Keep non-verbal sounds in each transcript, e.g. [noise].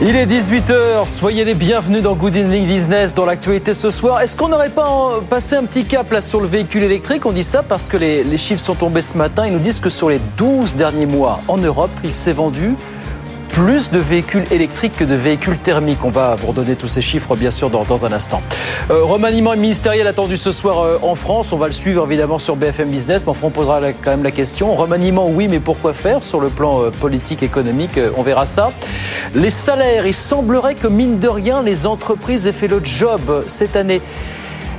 Il est 18h, soyez les bienvenus dans Good Evening Business dans l'actualité ce soir. Est-ce qu'on n'aurait pas passé un petit cap là sur le véhicule électrique? On dit ça parce que les, les chiffres sont tombés ce matin. Ils nous disent que sur les 12 derniers mois en Europe, il s'est vendu plus de véhicules électriques que de véhicules thermiques. On va vous redonner tous ces chiffres bien sûr dans, dans un instant. Euh, remaniement ministériel attendu ce soir euh, en France. On va le suivre évidemment sur BFM Business, mais enfin on posera quand même la question. Remaniement oui, mais pourquoi faire sur le plan euh, politique, économique euh, On verra ça. Les salaires, il semblerait que mine de rien, les entreprises aient fait le job cette année.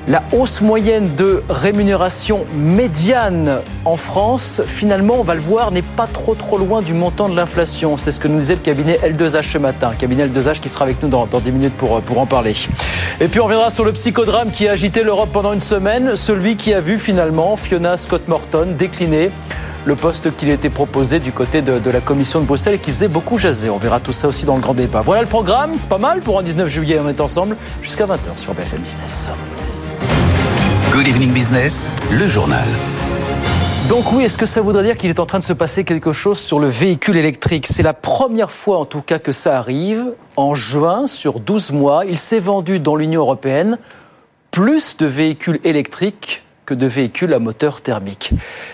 La hausse moyenne de rémunération médiane en France, finalement, on va le voir, n'est pas trop trop loin du montant de l'inflation. C'est ce que nous disait le cabinet L2H ce matin. Cabinet L2H qui sera avec nous dans, dans 10 minutes pour, pour en parler. Et puis on reviendra sur le psychodrame qui a agité l'Europe pendant une semaine, celui qui a vu finalement Fiona Scott Morton décliner le poste qu'il était proposé du côté de, de la commission de Bruxelles et qui faisait beaucoup jaser. On verra tout ça aussi dans le grand débat. Voilà le programme, c'est pas mal pour un 19 juillet, on est ensemble jusqu'à 20h sur BFM Business. Good Evening Business, le journal. Donc oui, est-ce que ça voudrait dire qu'il est en train de se passer quelque chose sur le véhicule électrique? C'est la première fois en tout cas que ça arrive. En juin, sur 12 mois, il s'est vendu dans l'Union européenne plus de véhicules électriques que de véhicules à moteur thermique.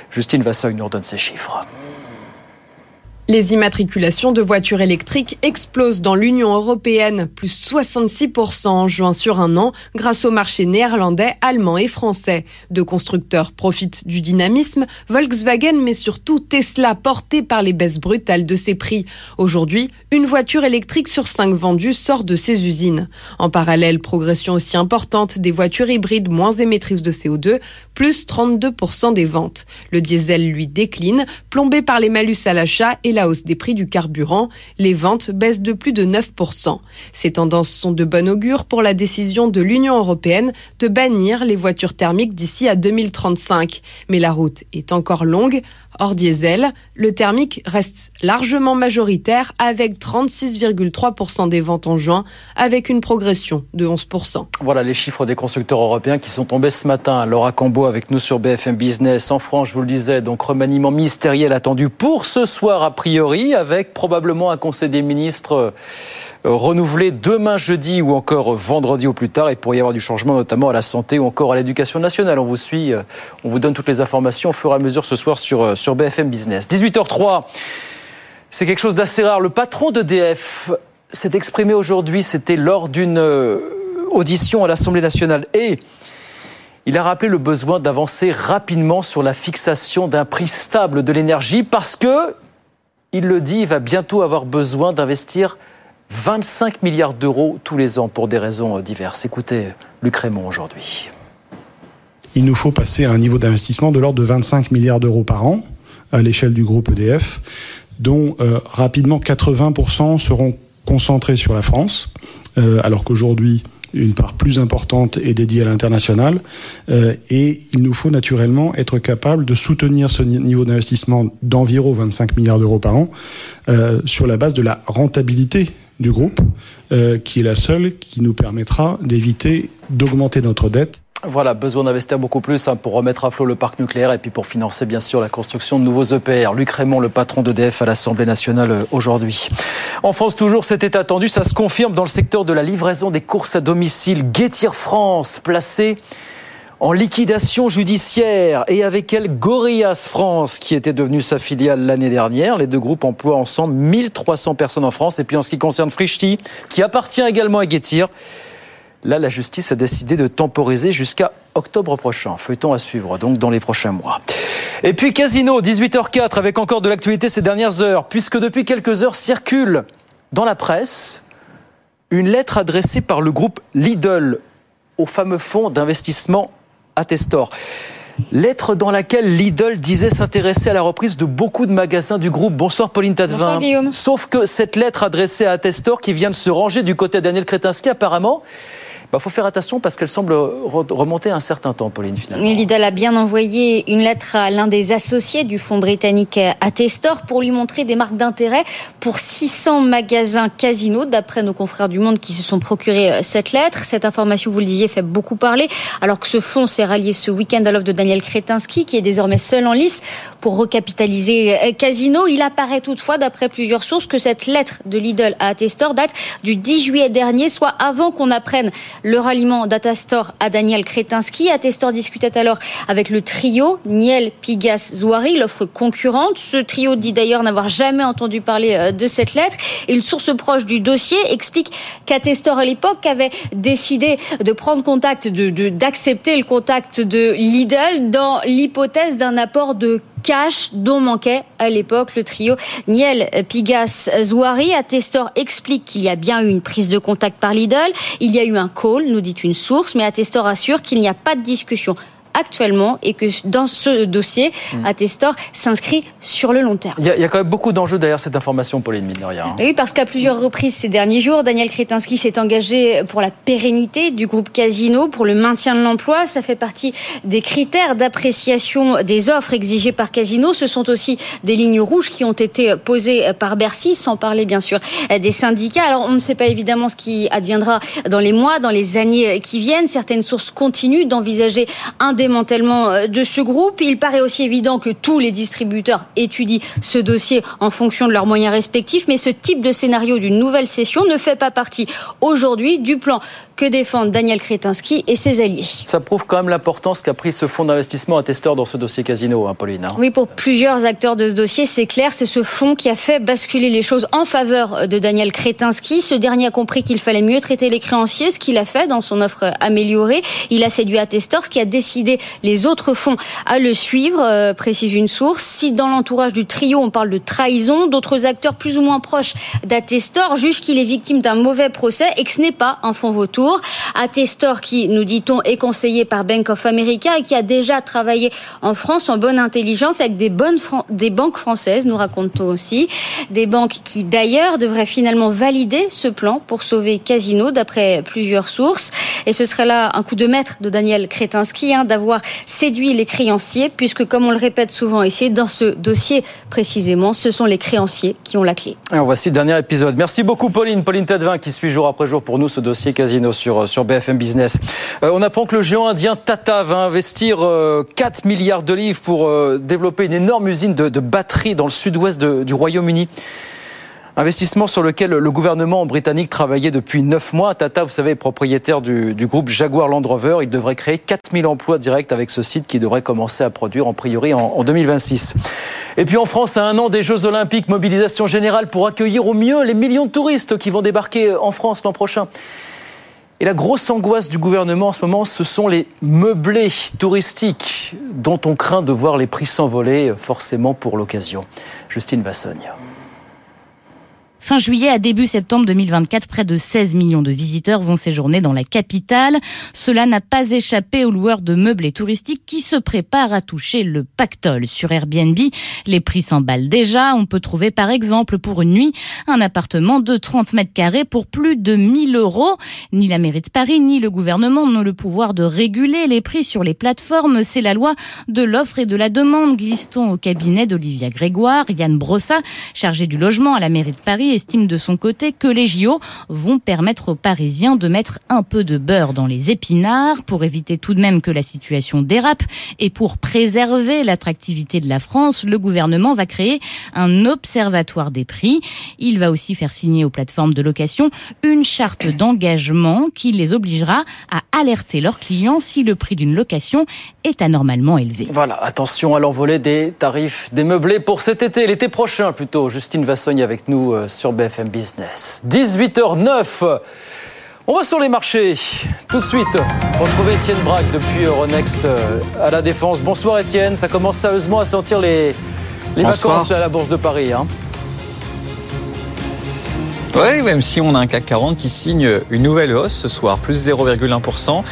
Justine Vassogne nous redonne ces chiffres. Les immatriculations de voitures électriques explosent dans l'Union européenne, plus 66% en juin sur un an, grâce au marché néerlandais, allemand et français. Deux constructeurs profitent du dynamisme, Volkswagen mais surtout Tesla, porté par les baisses brutales de ses prix. Aujourd'hui, une voiture électrique sur cinq vendues sort de ses usines. En parallèle, progression aussi importante des voitures hybrides moins émettrices de CO2, plus 32% des ventes. Le diesel, lui, décline, plombé par les malus à l'achat et la hausse des prix du carburant. Les ventes baissent de plus de 9%. Ces tendances sont de bon augure pour la décision de l'Union européenne de bannir les voitures thermiques d'ici à 2035. Mais la route est encore longue. Hors diesel, le thermique reste largement majoritaire avec 36,3% des ventes en juin, avec une progression de 11%. Voilà les chiffres des constructeurs européens qui sont tombés ce matin. Laura Cambo avec nous sur BFM Business. En France, je vous le disais, donc remaniement ministériel attendu pour ce soir a priori, avec probablement un conseil des ministres euh, renouvelé demain jeudi ou encore vendredi au plus tard. Il pourrait y avoir du changement notamment à la santé ou encore à l'éducation nationale. On vous suit, euh, on vous donne toutes les informations au fur et à mesure ce soir sur, euh, sur BFM Business. 18h03, c'est quelque chose d'assez rare. Le patron d'EDF s'est exprimé aujourd'hui, c'était lors d'une audition à l'Assemblée nationale. Et il a rappelé le besoin d'avancer rapidement sur la fixation d'un prix stable de l'énergie parce que, il le dit, il va bientôt avoir besoin d'investir 25 milliards d'euros tous les ans pour des raisons euh, diverses. Écoutez Luc Raymond aujourd'hui. il nous faut passer à un niveau d'investissement de l'ordre de 25 milliards d'euros par an à l'échelle du groupe EDF, dont euh, rapidement 80% seront concentrés sur la France, euh, alors qu'aujourd'hui une part plus importante est dédiée à l'international. Et il nous faut naturellement être capable de soutenir ce ni- niveau d'investissement d'environ 25 milliards d'euros par an sur la base de la rentabilité du groupe, euh, qui est la seule qui nous permettra d'éviter d'augmenter notre dette Voilà, besoin d'investir beaucoup plus hein, pour remettre à flot le parc nucléaire et puis pour financer bien sûr la construction de nouveaux EPR. Luc Raymond, le patron d'EDF à l'Assemblée nationale euh, aujourd'hui. En France, toujours, c'était attendu, ça se confirme dans le secteur de la livraison des courses à domicile. Guettir France, placé en liquidation judiciaire et avec elle Gorillas France qui était devenue sa filiale l'année dernière. Les deux groupes emploient ensemble 1300 personnes en France. Et puis en ce qui concerne Frischti, qui appartient également à Guettir, Là, la justice a décidé de temporiser jusqu'à octobre prochain. Feuilleton à suivre, donc, dans les prochains mois. Et puis, Casino, 18h04, avec encore de l'actualité ces dernières heures, puisque depuis quelques heures circule dans la presse une lettre adressée par le groupe Lidl au fameux fonds d'investissement Attestor. Lettre dans laquelle Lidl disait s'intéresser à la reprise de beaucoup de magasins du groupe. Bonsoir Pauline Tadevin. Bonsoir, Guillaume. Sauf que cette lettre adressée à Attestor, qui vient de se ranger du côté de Daniel Kretinsky, apparemment, bah, faut faire attention parce qu'elle semble remonter un certain temps, Pauline, finalement. Lidl a bien envoyé une lettre à l'un des associés du fonds britannique Attestor pour lui montrer des marques d'intérêt pour 600 magasins casinos, d'après nos confrères du Monde qui se sont procurés euh, cette lettre. Cette information, vous le disiez, fait beaucoup parler, alors que ce fonds s'est rallié ce week-end à l'offre de Daniel Kretinsky, qui est désormais seul en lice pour recapitaliser euh, Casino. Il apparaît toutefois, d'après plusieurs sources, que cette lettre de Lidl à Attestor date du 10 juillet dernier, soit avant qu'on apprenne le ralliement d'Attestor à Daniel Kretinsky. Attestor discutait alors avec le trio Niel, Pigas, Zouari, l'offre concurrente. Ce trio dit d'ailleurs n'avoir jamais entendu parler euh, de cette lettre. Et une source proche du dossier explique qu'Attestor à l'époque avait décidé de prendre contact, d'accepter le contact de Lidl dans l'hypothèse d'un apport de cash dont manquait à l'époque le trio Niel, Pigas, Zouari. Attestor explique qu'il y a bien eu une prise de contact par Lidl. Il y a eu un call, nous dit une source, mais Attestor assure qu'il n'y a pas de discussion actuellement et que dans ce dossier, mmh. Attestor s'inscrit sur le long terme. Il y, a, quand même beaucoup d'enjeux derrière cette information, Pauline Minoria. Hein. Oui, parce qu'à plusieurs reprises ces derniers jours, Daniel Kretinsky s'est engagé pour la pérennité du groupe Casino, pour le maintien de l'emploi. Ça fait partie des critères d'appréciation des offres exigées par Casino. Ce sont aussi des lignes rouges qui ont été posées par Bercy, sans parler bien sûr des syndicats. Alors on ne sait pas évidemment ce qui adviendra dans les mois, dans les années qui viennent. Certaines sources continuent d'envisager un des démantèlement euh, de ce groupe. Il paraît aussi évident que tous les distributeurs étudient ce dossier en fonction de leurs moyens respectifs, mais ce type de scénario d'une nouvelle session ne fait pas partie aujourd'hui du plan que défendent Daniel Kretinsky et ses alliés. Ça prouve quand même l'importance qu'a pris ce fonds d'investissement à Testeur dans ce dossier Casino, hein, Pauline. Hein. Oui, pour plusieurs acteurs de ce dossier, c'est clair, c'est ce fonds qui a fait basculer les choses en faveur de Daniel Kretinsky. Ce dernier a compris qu'il fallait mieux traiter les créanciers, ce qu'il a fait dans son offre améliorée. Il a séduit à ce qui a décidé les autres fonds à le suivre, euh, précise une source. Si dans l'entourage du trio, on parle de trahison, d'autres acteurs plus ou moins proches d'Atestor jugent qu'il est victime d'un mauvais procès et que ce n'est pas un fonds vautour. Atestor, qui, nous dit-on, est conseillé par Bank of America et qui a déjà travaillé en France en bonne intelligence avec des, bonnes des banques françaises, nous racontons aussi. Des banques qui, d'ailleurs, devraient finalement valider ce plan pour sauver Casino, d'après plusieurs sources. Et ce serait là un coup de maître de Daniel Kretinsky, hein, d'avoir séduit les créanciers, puisque comme on le répète souvent ici, dans ce dossier précisément, ce sont les créanciers qui ont la clé. Alors voici le dernier épisode. Merci beaucoup Pauline, Pauline Tadevin qui suit jour après jour pour nous ce dossier casino sur, sur BFM Business. Euh, on apprend que le géant indien Tata va investir 4 euh, milliards de livres pour euh, développer une énorme usine de, de batteries dans le sud-ouest du Royaume-Uni. Investissement sur lequel le gouvernement britannique travaillait depuis neuf mois. Tata, vous savez, est propriétaire du, groupe Jaguar Land Rover. Il devrait créer 4000 emplois directs avec ce site qui devrait commencer à produire en priori en, en 2026. Et puis en France, à un an des Jeux Olympiques, mobilisation générale pour accueillir au mieux les millions de touristes qui vont débarquer en France l'an prochain. Et la grosse angoisse du gouvernement en ce moment, ce sont les meublés touristiques dont on craint de voir les prix s'envoler forcément pour l'occasion. Justine Vassogne. Fin juillet à début septembre 2024, près de 16 millions de visiteurs vont séjourner dans la capitale. Cela n'a pas échappé aux loueurs de meubles et touristiques qui se préparent à toucher le pactole. Sur Airbnb, les prix s'emballent déjà. On peut trouver par exemple pour une nuit un appartement de 30 mètres carrés pour plus de 1000 euros. Ni la mairie de Paris ni le gouvernement n'ont le pouvoir de réguler les prix sur les plateformes. C'est la loi de l'offre et de la demande, glisse-t-on au cabinet d'Olivia Grégoire. Yann Brossa, chargé du logement à la mairie de Paris, estime de son côté que les JO vont permettre aux Parisiens de mettre un peu de beurre dans les épinards pour éviter tout de même que la situation dérape et pour préserver l'attractivité de la France, le gouvernement va créer un observatoire des prix. Il va aussi faire signer aux plateformes de location une charte d'engagement qui les obligera à alerter leurs clients si le prix d'une location est anormalement élevé. Voilà, attention à l'envolée des tarifs des meublés pour cet été, l'été prochain plutôt. Justine Vassogne avec nous euh, sur BFM Business. 18h09. On va sur les marchés. Tout de suite, retrouver Étienne Braque depuis Euronext euh, à la Défense. Bonsoir Étienne, ça commence sérieusement à sentir les, les vacances à la Bourse de Paris. Hein. Oui, même si on a un CAC 40 qui signe une nouvelle hausse ce soir, plus 0,1%.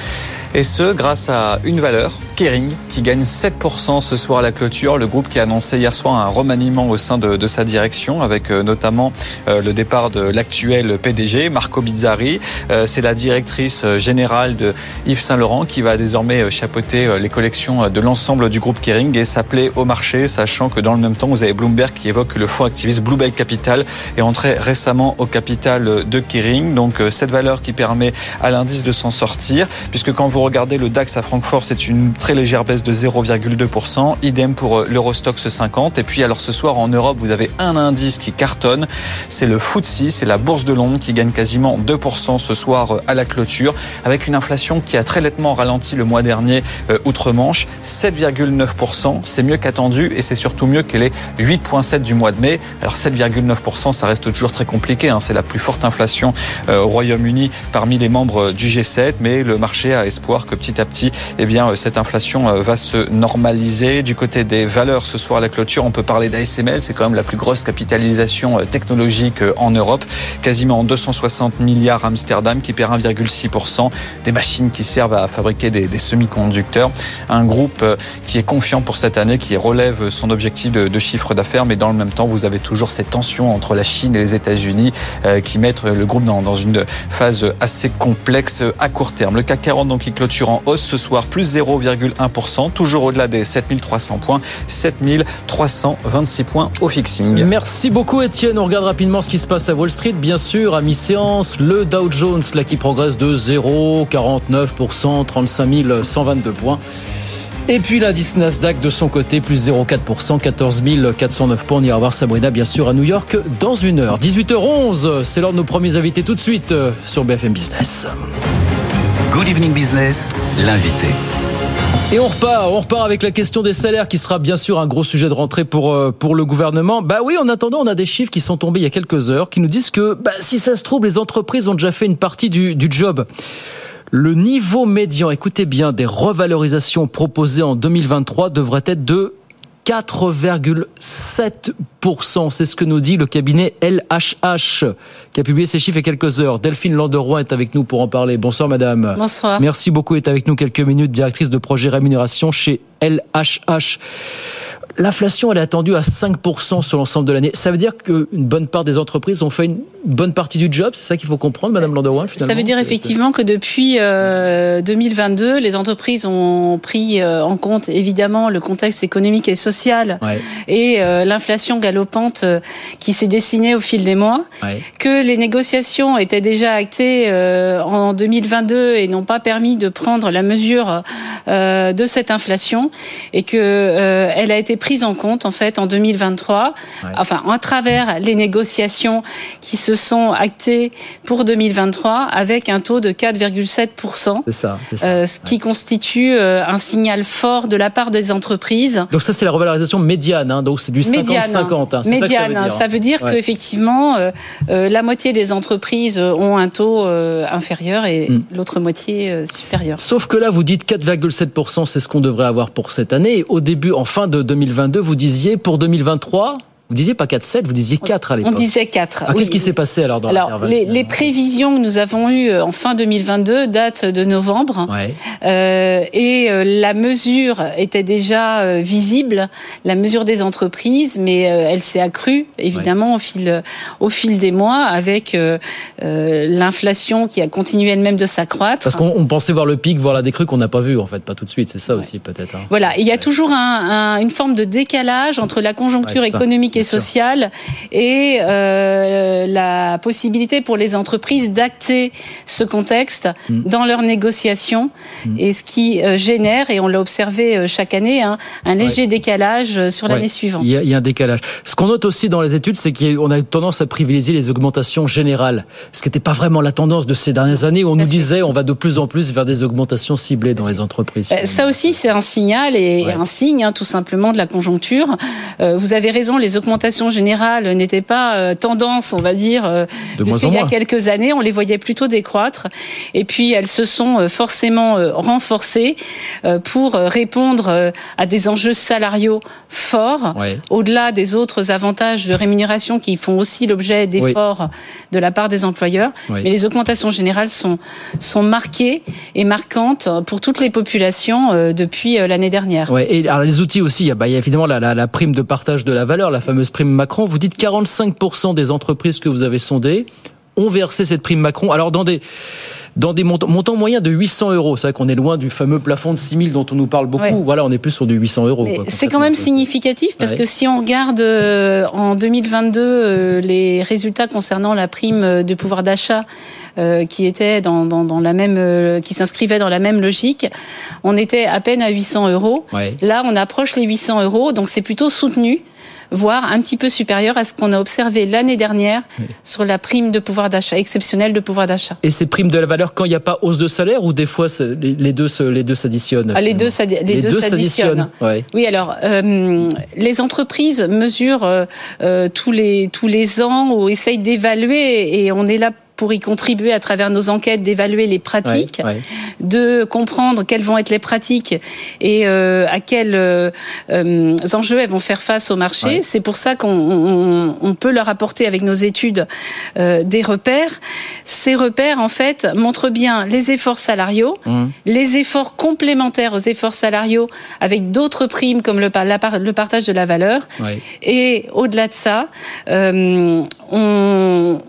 Et ce, grâce à une valeur, Kering, qui gagne 7% ce soir à la clôture. Le groupe qui a annoncé hier soir un remaniement au sein de, de sa direction, avec euh, notamment euh, le départ de l'actuel PDG, Marco Bizzarri. Euh, C'est la directrice générale de Yves Saint-Laurent qui va désormais chapeauter les collections de l'ensemble du groupe Kering et s'appeler au marché, sachant que dans le même temps, vous avez Bloomberg qui évoque que le fonds activiste Blue Bay Capital est entré récemment au capital de Kering. Donc cette valeur qui permet à l'indice de s'en sortir, puisque quand vous regardez le DAX à Francfort, c'est une très légère baisse de 0,2%. Idem pour l'Eurostox 50. Et puis alors ce soir en Europe, vous avez un indice qui cartonne, c'est le FTSE, c'est la bourse de Londres qui gagne quasiment 2% ce soir à la clôture, avec une inflation qui a très nettement ralenti le mois dernier euh, outre-Manche, 7,9%, c'est mieux qu'attendu et c'est surtout mieux que les 8,7 du mois de mai. Alors 7,9%, ça reste toujours très compliqué, hein. c'est la plus forte inflation euh, au Royaume-Uni parmi les membres du G7, mais le marché a espoir que petit à petit, eh bien, euh, cette inflation va se normaliser. Du côté des valeurs, ce soir à la clôture, on peut parler d'ASML, c'est quand même la plus grosse capitalisation technologique en Europe, quasiment 260 milliards à Amsterdam qui perd 1,6%, des machines qui servent à fabriquer des, semi-conducteurs, un groupe qui est confiant pour cette année, qui relève son objectif de, chiffre d'affaires, mais dans le même temps, vous avez toujours cette tension entre la Chine et les États-Unis euh, qui mettent le groupe dans, dans, une phase assez complexe à court terme. Le CAC 40 donc en hausse ce soir, plus 0,1%, toujours au-delà des 7300 points, 7326 points au fixing. Merci beaucoup Étienne. On regarde rapidement ce qui se passe à Wall Street, bien sûr, à mi-séance. Le Dow Jones là qui progresse de 0,49%, 35 122 points. Et puis l'indice Nasdaq de son côté, plus 0,4%, 14 409 points. On ira voir Sabrina, bien sûr, à New York dans une heure. 18h11, c'est l'heure de nos premiers invités tout de suite sur BFM Business. Good Evening Business, l'invité. Et on repart, on repart avec la question des salaires qui sera bien sûr un gros sujet de rentrée pour pour le gouvernement. Bah oui, en attendant, on a des chiffres qui sont tombés il y a quelques heures qui nous disent que bah, si ça se trouve, les entreprises ont déjà fait une partie du, du job. Le niveau médian, écoutez bien, des revalorisations proposées en 2023 devrait être de 4,7%. C'est ce que nous dit le cabinet LHH qui a publié ces chiffres il y a quelques heures. Delphine Landeroy est avec nous pour en parler. Bonsoir madame. Bonsoir. Merci beaucoup d'être avec nous quelques minutes, directrice de projet rémunération chez LHH. L'inflation, elle est attendue à 5% sur l'ensemble de l'année. Ça veut dire qu'une bonne part des entreprises ont fait une bonne partie du job. C'est ça qu'il faut comprendre, Madame Landeroy, finalement. Ça veut dire effectivement que depuis euh, 2022, les entreprises ont pris euh, en compte évidemment le contexte économique et social ouais. et euh, l'inflation galopante euh, qui s'est dessinée au fil des mois. Ouais. Que les négociations étaient déjà actées euh, en 2022 et n'ont pas permis de prendre la mesure euh, de cette inflation et que elle a été prise en compte en fait en 2023, ouais. enfin à travers les négociations qui se sont actées pour 2023 avec un taux de 4,7%. C'est ça, ça. Euh, ce qui constitue euh, un signal fort de la part des entreprises. Donc ça c'est la revalorisation médiane, hein, donc c'est du 50-50. Hein, médiane, ça, ça veut dire, ouais. qu'effectivement euh, la moitié des entreprises ont un taux inférieur et mm. l'autre moitié supérieur. Sauf que là vous dites 4,7%, c'est ce qu'on devrait avoir pour cette année. Au début, en fin de 2022, vous disiez pour 2023 vous disiez pas 4,7, vous disiez 4 à l'époque. On disait 4. Ah, oui. Qu'est-ce qui s'est passé alors dans alors, les, les, prévisions que nous avons eues en fin 2022 datent de novembre. Ouais. Euh, et euh, la mesure était déjà euh, visible, la mesure des entreprises, mais euh, elle s'est accrue évidemment ouais. au, fil, au fil des mois avec euh, l'inflation qui a continué elle-même de s'accroître. Parce qu'on pensait voir le pic, voir la décrue qu'on n'a pas vu en fait, pas tout de suite. C'est ça ouais. aussi peut-être. Hein. Voilà, et il y a toujours un, un, une forme de décalage entre la conjoncture économique et sociale et euh, la possibilité pour les entreprises d'acter ce contexte mmh. dans leurs négociations mmh. et ce qui euh, génère, et on l'a observé euh, chaque année, hein, un léger ouais. décalage sur ouais. l'année suivante. Il y, a, il y, a, un décalage. Ce qu'on note aussi dans les études, c'est qu'on a tendance à privilégier les augmentations générales, ce qui n'était pas vraiment la tendance de ces dernières années où on nous disait on va de plus en plus vers des augmentations ciblées dans les entreprises. Ça aussi, c'est un signal et ouais. un signe hein, tout simplement de la conjoncture. vous avez raison, les augmentations générales n'étaient pas euh, tendance, on va dire, euh, jusqu'il y a quelques années. On les voyait plutôt décroître. Et puis, elles se sont euh, forcément renforcées pour répondre à des enjeux salariaux forts, au-delà des autres avantages de rémunération qui font aussi l'objet d'efforts de la part des employeurs. Mais les augmentations générales sont, sont marquées et marquantes pour toutes les populations depuis l'année dernière. Ouais, et alors les outils aussi, il y a, bah, évidemment la, la, la, prime de partage de la valeur, la fameuse prime Macron. Vous dites 45% des entreprises que vous avez sondées ont versé cette prime Macron. Alors dans des dans des montants, montants moyens de 800 euros. C'est vrai qu'on est loin du fameux plafond de 6000 dont on nous parle beaucoup. Voilà, on est plus sur du 800 euros. C'est quand même significatif parce que si on regarde euh, en 2022 euh, les résultats concernant la prime de pouvoir d'achat euh, qui était dans, dans, dans, la même, euh, qui s'inscrivait dans la même logique. On était à peine à 800 euros. Là, on approche les 800 euros, donc c'est plutôt soutenu voire un petit peu supérieur à ce qu'on a observé l'année dernière sur la prime de pouvoir d'achat, exceptionnelle de pouvoir d'achat. Et ces primes de la valeur quand il n'y a pas hausse de salaire ou des fois les deux, les deux s'additionnent ah, Les deux, les, deux, s'additionnent. Oui, alors euh, les entreprises mesurent euh, tous, les, tous les ans ou essayent d'évaluer et on est là pour y contribuer à travers nos enquêtes, d'évaluer les pratiques, de comprendre quelles vont être les pratiques et euh, à quels euh, euh, enjeux elles vont faire face au marché. C'est pour ça qu'on on, peut leur apporter avec nos études des repères. Ces repères, en fait, montrent bien les efforts salariaux, mmh. les efforts complémentaires aux efforts salariaux avec d'autres primes comme le, le partage de la valeur. Et au-delà de ça, on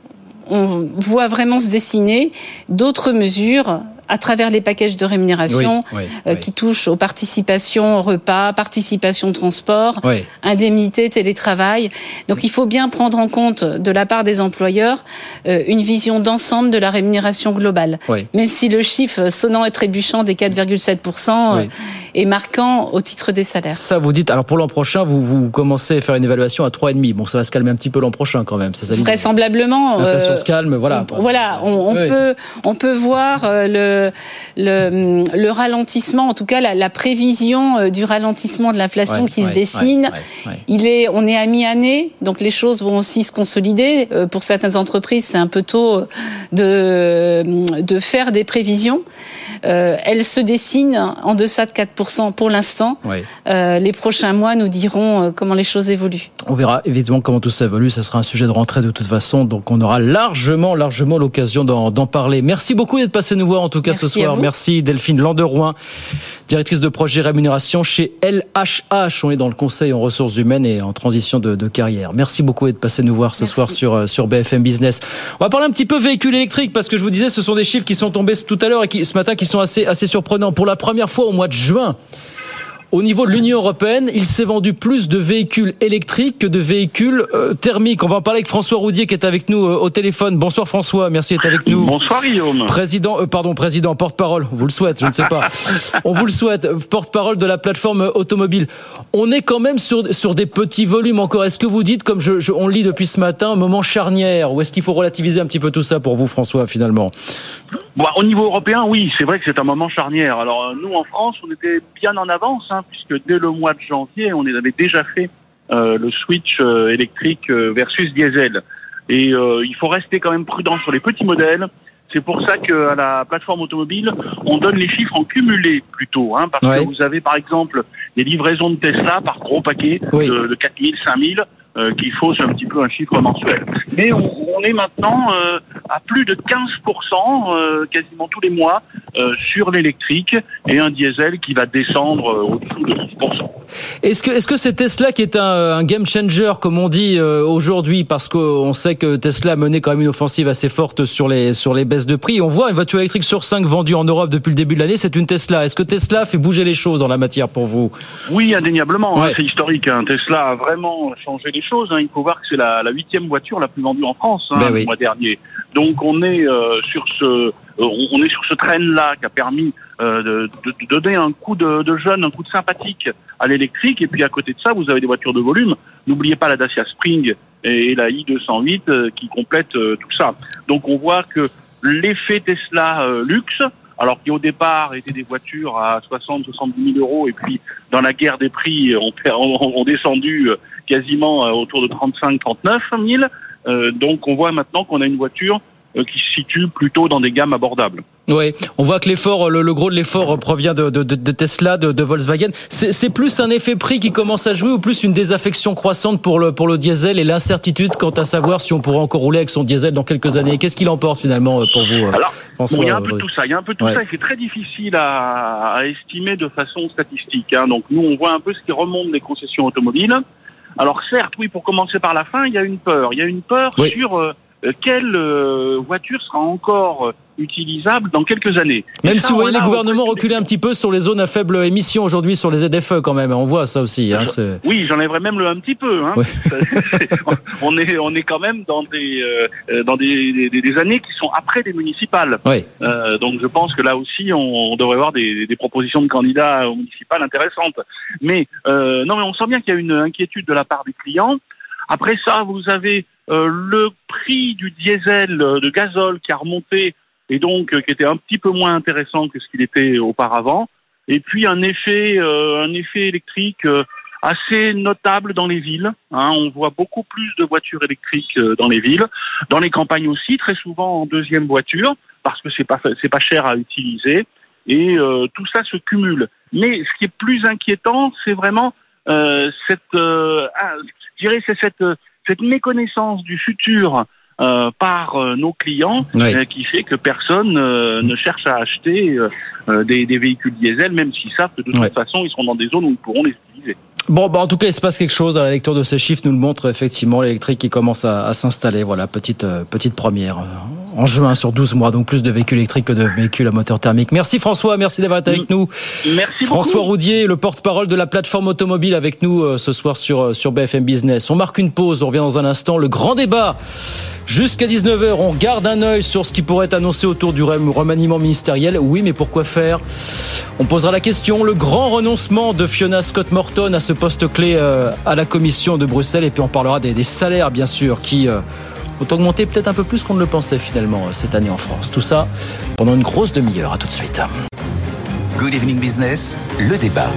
on voit vraiment se dessiner d'autres mesures à travers les packages de rémunération euh, qui touchent aux participations repas, participation transport, indemnité, télétravail. Donc il faut bien prendre en compte de la part des employeurs euh, une vision d'ensemble de la rémunération globale. Même si le chiffre sonnant et trébuchant des 4,7% euh, est marquant au titre des salaires. Ça vous dites, alors pour l'an prochain, vous, vous commencez à faire une évaluation à 3,5. Bon, ça va se calmer un petit peu l'an prochain quand même. Ça, Vraisemblablement. L'inflation se calme, voilà. voilà, on, peut, on peut voir le le, ralentissement, en tout cas la, prévision euh, du ralentissement de l'inflation qui se dessine. Il est, on est à mi-année, donc les choses vont aussi se consolider. Euh, pour certaines entreprises, c'est un peu tôt de, de faire des prévisions. Euh, elle se dessine en deçà de 4% pour l'instant. Euh, les prochains mois nous diront euh, comment les choses évoluent. On verra évidemment comment tout ça évolue. Ça sera un sujet de rentrée de toute façon, donc on aura largement, largement l'occasion d'en parler. Merci beaucoup d'être passé nous voir en tout cas ce soir. Merci Delphine Landerouin, directrice de projet rémunération chez LHH. On est dans le conseil en ressources humaines et en transition de, de carrière. Merci beaucoup d'être passé nous voir ce soir sur, sur BFM Business. On va parler un petit peu véhicule électrique parce que je vous disais, ce sont des chiffres qui sont tombés tout à l'heure et qui, ce matin qui sont assez, assez surprenants. Pour la première fois au mois de juin, au niveau de l'Union européenne, il s'est vendu plus de véhicules électriques que de véhicules euh, thermiques. On va en parler avec François Roudier qui est avec nous euh, au téléphone. Bonsoir François, merci d'être avec nous. Bonsoir Guillaume. Président, euh, pardon, président, porte-parole, on vous le souhaite, je ne sais pas. [laughs] on vous le souhaite, porte-parole de la plateforme automobile. On est quand même sur, sur des petits volumes encore. Est-ce que vous dites, comme je, on lit depuis ce matin, un moment charnière Ou est-ce qu'il faut relativiser un petit peu tout ça pour vous François finalement? Bon, Au niveau européen, oui, c'est vrai que c'est un moment charnière. Alors nous en France, on était bien en avance. Puisque dès le mois de janvier, on avait déjà fait euh, le switch euh, électrique euh, versus diesel. Et il faut rester quand même prudent sur les petits modèles. C'est pour ça qu'à la plateforme automobile, on donne les chiffres en cumulé plutôt, hein, parce que vous avez par exemple des livraisons de Tesla par gros paquet de, de 4000, 5000 euh, qu'il faut, c'est un petit peu un chiffre mensuel. Mais on, est maintenant euh, à plus de 15%, euh, quasiment tous les mois, euh, sur l'électrique et un diesel qui va descendre au-dessous de 10%. Est-ce que est-ce que c'est Tesla qui est un, un, game changer comme on dit aujourd'hui? Parce qu'on sait que Tesla a mené quand même une offensive assez forte sur les sur les baisses de prix. On voit une voiture électrique sur 5 vendue en Europe depuis le début de l'année, c'est une Tesla. Est-ce que Tesla fait bouger les choses en la matière pour vous? Oui, indéniablement. Hein, c'est historique. Hein. Tesla a vraiment changé les choses. Hein. Il faut voir que c'est la huitième voiture la plus vendue en France hein, ben le mois dernier. Donc on est euh, sur ce euh, on est sur ce train-là qui a permis euh, de, de, donner un coup de, de, jeune, un coup de sympathique à l'électrique. Et puis à côté de ça, vous avez des voitures de volume. N'oubliez pas la Dacia Spring et la i208 qui complètent tout ça. Donc on voit que l'effet Tesla luxe, alors qui au départ étaient des voitures à 60, 70 000 euros, et puis dans la guerre des prix ont, ont, ont descendu quasiment euh, autour de 35-39 000. Euh, donc on voit maintenant qu'on a une voiture euh, qui se situe plutôt dans des gammes abordables. Oui, on voit que l'effort, le, le, gros de l'effort provient de, de, de Tesla, de, de Volkswagen. C'est plus un effet prix qui commence à jouer ou plus une désaffection croissante pour le, pour le diesel et l'incertitude quant à savoir si on pourra encore rouler avec son diesel dans quelques années? Qu'est-ce qu'il emporte finalement pour vous Alors, François, bon, il y a un peu tout ça. Il y a un peu tout ouais. ça et c'est très difficile à, à, estimer de façon statistique. Hein. Donc nous, on voit un peu ce qui remonte des concessions automobiles. Alors certes, oui, pour commencer par la fin, il y a une peur. Il y a une peur oui. sur euh, quelle euh, voiture sera encore utilisable dans quelques années. Même ça, si vous voyez les gouvernements reculer un petit peu sur les zones à faible émission aujourd'hui, sur les ZFE quand même, on voit ça aussi. Hein, oui, j'enlèverais même le un petit peu. Hein. Oui. [laughs] on est on est quand même dans des euh, dans des, des, des, années qui sont après des municipales. Oui. Euh, donc je pense que là aussi on, on devrait avoir des, des, propositions de candidats aux municipales intéressantes. Mais euh, non, mais on sent bien qu'il y a une inquiétude de la part des clients. Après ça, vous avez euh, le prix du diesel de gazole qui a remonté et donc euh, qui était un petit peu moins intéressant que ce qu'il était auparavant. Et puis un effet, euh, un effet électrique euh, assez notable dans les villes. Hein. On voit beaucoup plus de voitures électriques euh, dans les villes, dans les campagnes aussi, très souvent en deuxième voiture parce que c'est pas c'est pas cher à utiliser. Et euh, tout ça se cumule. Mais ce qui est plus inquiétant, c'est vraiment cette, ah, je dirais, c'est cette cette méconnaissance du futur euh, par euh, nos clients oui. euh, qui fait que personne euh, ne cherche à acheter des, des, véhicules diesel, même s'ils savent que de toute façon ils seront dans des zones où ils pourront les utiliser. Bon, bah en tout cas, il se passe quelque chose. La lecture de ces chiffres nous le montre effectivement. L'électrique qui commence à, à s'installer. Voilà, petite petite première en juin sur 12 mois. Donc plus de véhicules électriques que de véhicules à moteur thermique. Merci François, merci d'avoir été avec nous. Merci François beaucoup. Roudier, le porte-parole de la plateforme automobile avec nous euh, ce soir sur sur BFM Business. On marque une pause. On revient dans un instant. Le grand débat. Jusqu'à 19h, on garde un œil sur ce qui pourrait être annoncé autour du remaniement ministériel. Oui, mais pourquoi faire? On posera la question. Le grand renoncement de Fiona Scott Morton à ce poste clé euh, à la commission de Bruxelles. Et puis on parlera des, des salaires, bien sûr, qui euh, ont augmenté peut-être un peu plus qu'on ne le pensait finalement euh, cette année en France. Tout ça pendant une grosse demi-heure. À tout de suite. Good Evening Business, le débat.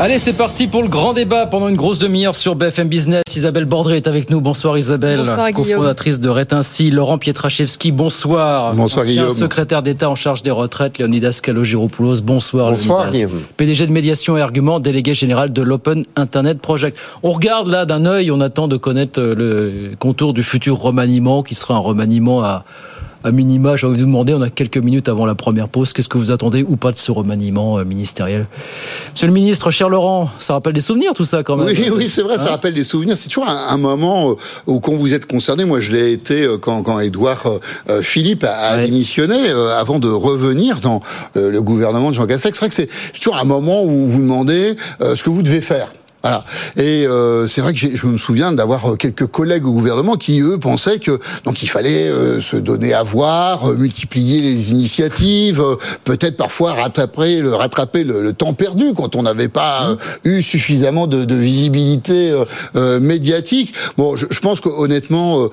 Allez, c'est parti pour le grand débat pendant une grosse demi-heure sur BFM Business. Isabelle Bordré est avec nous. Bonsoir Isabelle, bonsoir, cofondatrice de Rétinci. Laurent Pietraszewski, bonsoir. Bonsoir Ancien Guillaume. secrétaire d'État en charge des retraites, Leonidas Kalogiropoulos. Bonsoir. Bonsoir Leonidas. Guillaume. PDG de médiation et argument, délégué général de l'Open Internet Project. On regarde là d'un œil, on attend de connaître le contour du futur remaniement qui sera un remaniement à à minima, j'ai envie de vous demander, on a quelques minutes avant la première pause, qu'est-ce que vous attendez ou pas de ce remaniement euh, ministériel? Monsieur le ministre, cher Laurent, ça rappelle des souvenirs tout ça quand même Oui, oui, c'est vrai, hein? ça rappelle des souvenirs. C'est toujours un, un, moment où quand vous êtes concerné, moi je l'ai été euh, quand, quand Édouard euh, Philippe a, a ouais. démissionné, euh, avant de revenir dans euh, le gouvernement de Jean Castex. C'est vrai que c'est toujours un moment où vous demandez ce que vous devez faire. Voilà. Et euh, c'est vrai que je me souviens d'avoir quelques collègues au gouvernement qui eux pensaient que donc il fallait euh, se donner à voir, euh, multiplier les initiatives, euh, peut-être parfois rattraper le rattraper le, le, temps perdu quand on n'avait pas mmh. eu suffisamment de, de visibilité médiatique. Bon, je, je pense que honnêtement,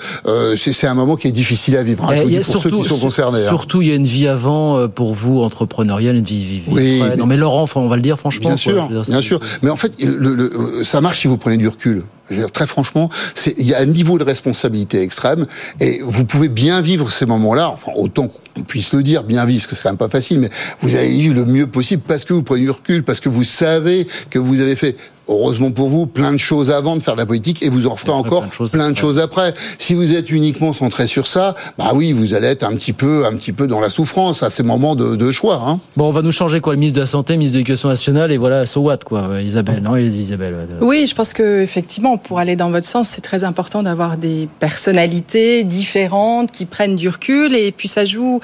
c'est un moment qui est difficile à vivre. Hein, pour surtout, ceux qui sont concernés. Surtout, hein. il y a une vie avant pour vous entrepreneuriale, une vie, vie oui, non mais Laurent, on va le dire franchement. Bien sûr, dire, bien sûr. Mais en fait, le, le ça marche si vous prenez du recul. Dire, très franchement, il y a un niveau de responsabilité extrême et vous pouvez bien vivre ces moments-là. Enfin, autant qu'on puisse le dire, bien vivre, parce que c'est quand même pas facile, mais vous avez eu le mieux possible parce que vous prenez du recul, parce que vous savez que vous avez fait heureusement pour vous, plein de choses avant de faire de la politique et vous en ferez encore plein de choses, plein de choses après. Si vous êtes uniquement centré sur ça, bah oui, vous allez être un petit peu, un petit peu dans la souffrance à ces moments de, de choix. Hein. Bon, on va nous changer quoi, le ministre de la Santé, le ministre de l'Éducation nationale et voilà, so what quoi, Isabelle, non, Isabelle. Oui, je pense que effectivement, pour aller dans votre sens, c'est très important d'avoir des personnalités différentes qui prennent du recul et puis ça joue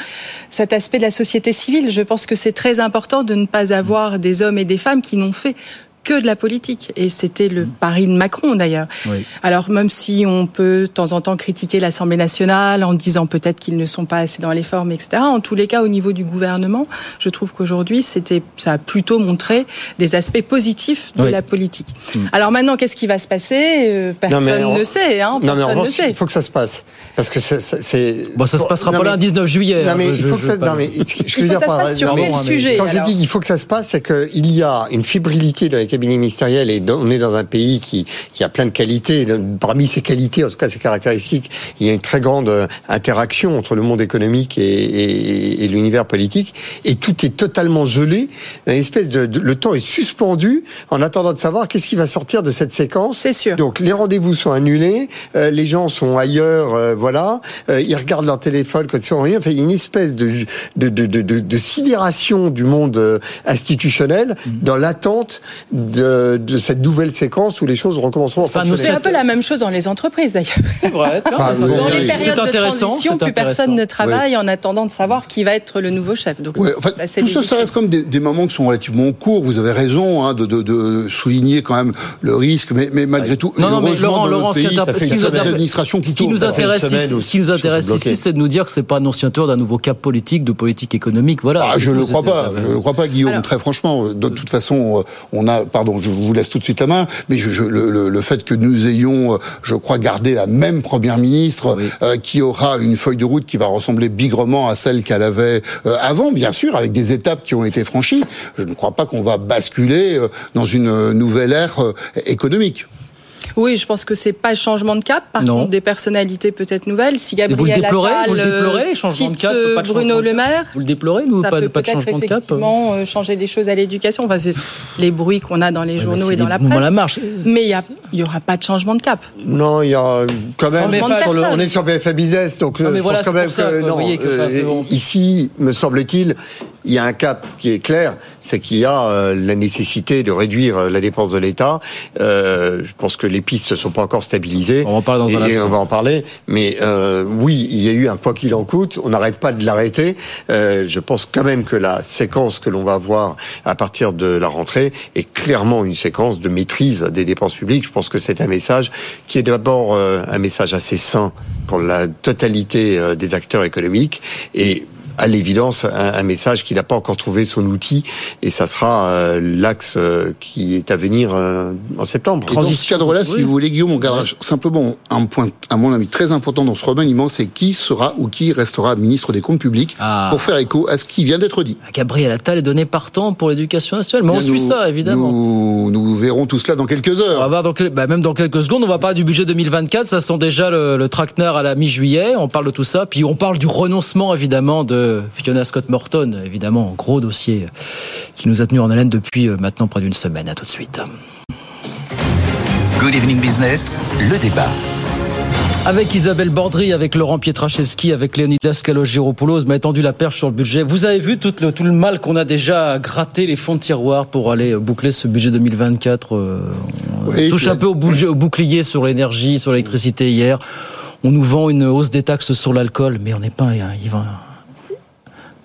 cet aspect de la société civile. Je pense que c'est très important de ne pas avoir des hommes et des femmes qui n'ont fait que de la politique. Et c'était le mmh. pari de Macron d'ailleurs. Oui. Alors même si on peut de temps en temps critiquer l'Assemblée nationale en disant peut-être qu'ils ne sont pas assez dans les formes, etc. En tous les cas, au niveau du gouvernement, je trouve qu'aujourd'hui, c'était, ça a plutôt montré des aspects positifs de oui. la politique. Mmh. Alors maintenant, qu'est-ce qui va se passer? Personne on... ne sait. Hein, non, mais en revanche, sait. il faut que ça se passe. Parce que c'est... Bon, ça se passera non, pas là le 19 juillet. Non, mais hein, il faut que ça... Non, mais je veux dire, ça se passe sur quel sujet Quand je dis qu'il faut que ça se passe, c'est qu'il y a une fébrilité de cabinet ministériel et on est dans un pays qui, qui a plein de qualités. Parmi ces qualités, en tout cas ces caractéristiques, il y a une très grande euh, interaction entre le monde économique et, et, et l'univers politique. Et tout est totalement gelé. Une espèce de, le temps est suspendu en attendant de savoir qu'est-ce qui va sortir de cette séquence. C'est sûr. Donc les rendez-vous sont annulés, euh, les gens sont ailleurs, euh, voilà. ils regardent leur téléphone quand ils sont rien. Enfin, il y a une espèce de, de, de, de, de sidération du monde institutionnel mmh. dans l'attente de, de, cette nouvelle séquence où les choses recommenceront. Enfin, c'est un peu la même chose dans les entreprises d'ailleurs. C'est vrai. [laughs] Ah, dans les périodes de transition, plus personne ne travaille en attendant de savoir qui va être le nouveau chef. Donc tout ça, ça reste comme des, des, moments qui sont relativement courts. Vous avez raison hein, de, de, de, souligner quand même le risque, mais, mais malgré tout, non, non, mais Laurent, Laurent, pays, ce, qui ce qui nous intéresse, ici, ce qui nous intéresse ici, c'est de nous dire que c'est pas annonciateur d'un nouveau cap politique, de politique économique. Voilà. Ah, je ne le crois pas. Je ne crois pas, Guillaume. Très franchement, de toute façon, on a, pardon, je vous laisse tout de suite la main, mais je, je, le, le, fait que nous ayons, je crois, gardé la même première ministre euh, qui aura une feuille de route qui va ressembler bigrement à celle qu'elle avait euh, avant, bien sûr, avec des étapes qui ont été franchies. Je ne crois pas qu'on va basculer euh, dans une nouvelle ère économique. Oui, je pense que c'est pas changement de cap. Par contre, des personnalités peut-être nouvelles. Si Gabriel vous le déplorez, Attal vous le déplorez, changement de cap, pas de Bruno Le Maire, vous le déplorez, nous, ça pas, peut pas de changement de cap. Effectivement, euh, changer des choses à l'éducation. Enfin, c'est les bruits qu'on a dans les journaux et dans la presse. La marche. Mais il y, aura pas de changement de cap. Non, il y a quand même. on est sur BFM Business, donc non, euh, je pense quand même que, non. Euh, ici, me semble-t-il, il y a un cap qui est clair, c'est qu'il y a la nécessité de réduire la dépense de l'État. je pense que les pistes ne sont pas encore stabilisé. On va en parler dans un et, on va en parler. Mais euh, oui, il y a eu un quoi qu'il en coûte. On n'arrête pas de l'arrêter. Euh, je pense quand même que la séquence que l'on va voir à partir de la rentrée est clairement une séquence de maîtrise des dépenses publiques. Je pense que c'est un message qui est d'abord euh, un message assez sain pour la totalité euh, des acteurs économiques et à l'évidence un, message qu'il n'a pas encore trouvé son outil et ça sera euh, l'axe euh, qui est à venir euh, en septembre. Et dans ce cadre-là, si vous voulez, Guillaume, on gardera simplement un point, à mon avis, très important dans ce remaniement, c'est qui sera ou qui restera ministre des Comptes publics ah. pour faire écho à ce qui vient d'être dit. Gabriel Attal est donné partant pour l'éducation nationale, mais on suit ça évidemment. Nous, verrons tout cela dans quelques heures. On va voir dans, bah, même dans quelques secondes. On va parler du budget 2024. Ça sent déjà le, le à la mi-juillet. On parle de tout ça, puis on parle du renoncement évidemment de Fiona Scott Morton, évidemment, gros dossier qui nous a tenu en haleine depuis euh, maintenant près d'une semaine. À tout de suite. Good Evening Business, le débat. Avec Isabelle Bordry, avec Laurent Pietraszewski, avec Leonidas Kalogiropoulos, m'a étendu la perche sur le budget. Vous avez vu tout le, tout le mal qu'on a déjà gratté les fonds de tiroir pour aller boucler ce budget 2024. Euh, on touche un peu au, au bouclier sur l'énergie, sur l'électricité hier. On nous vend une hausse des taxes sur l'alcool, mais on n'est pas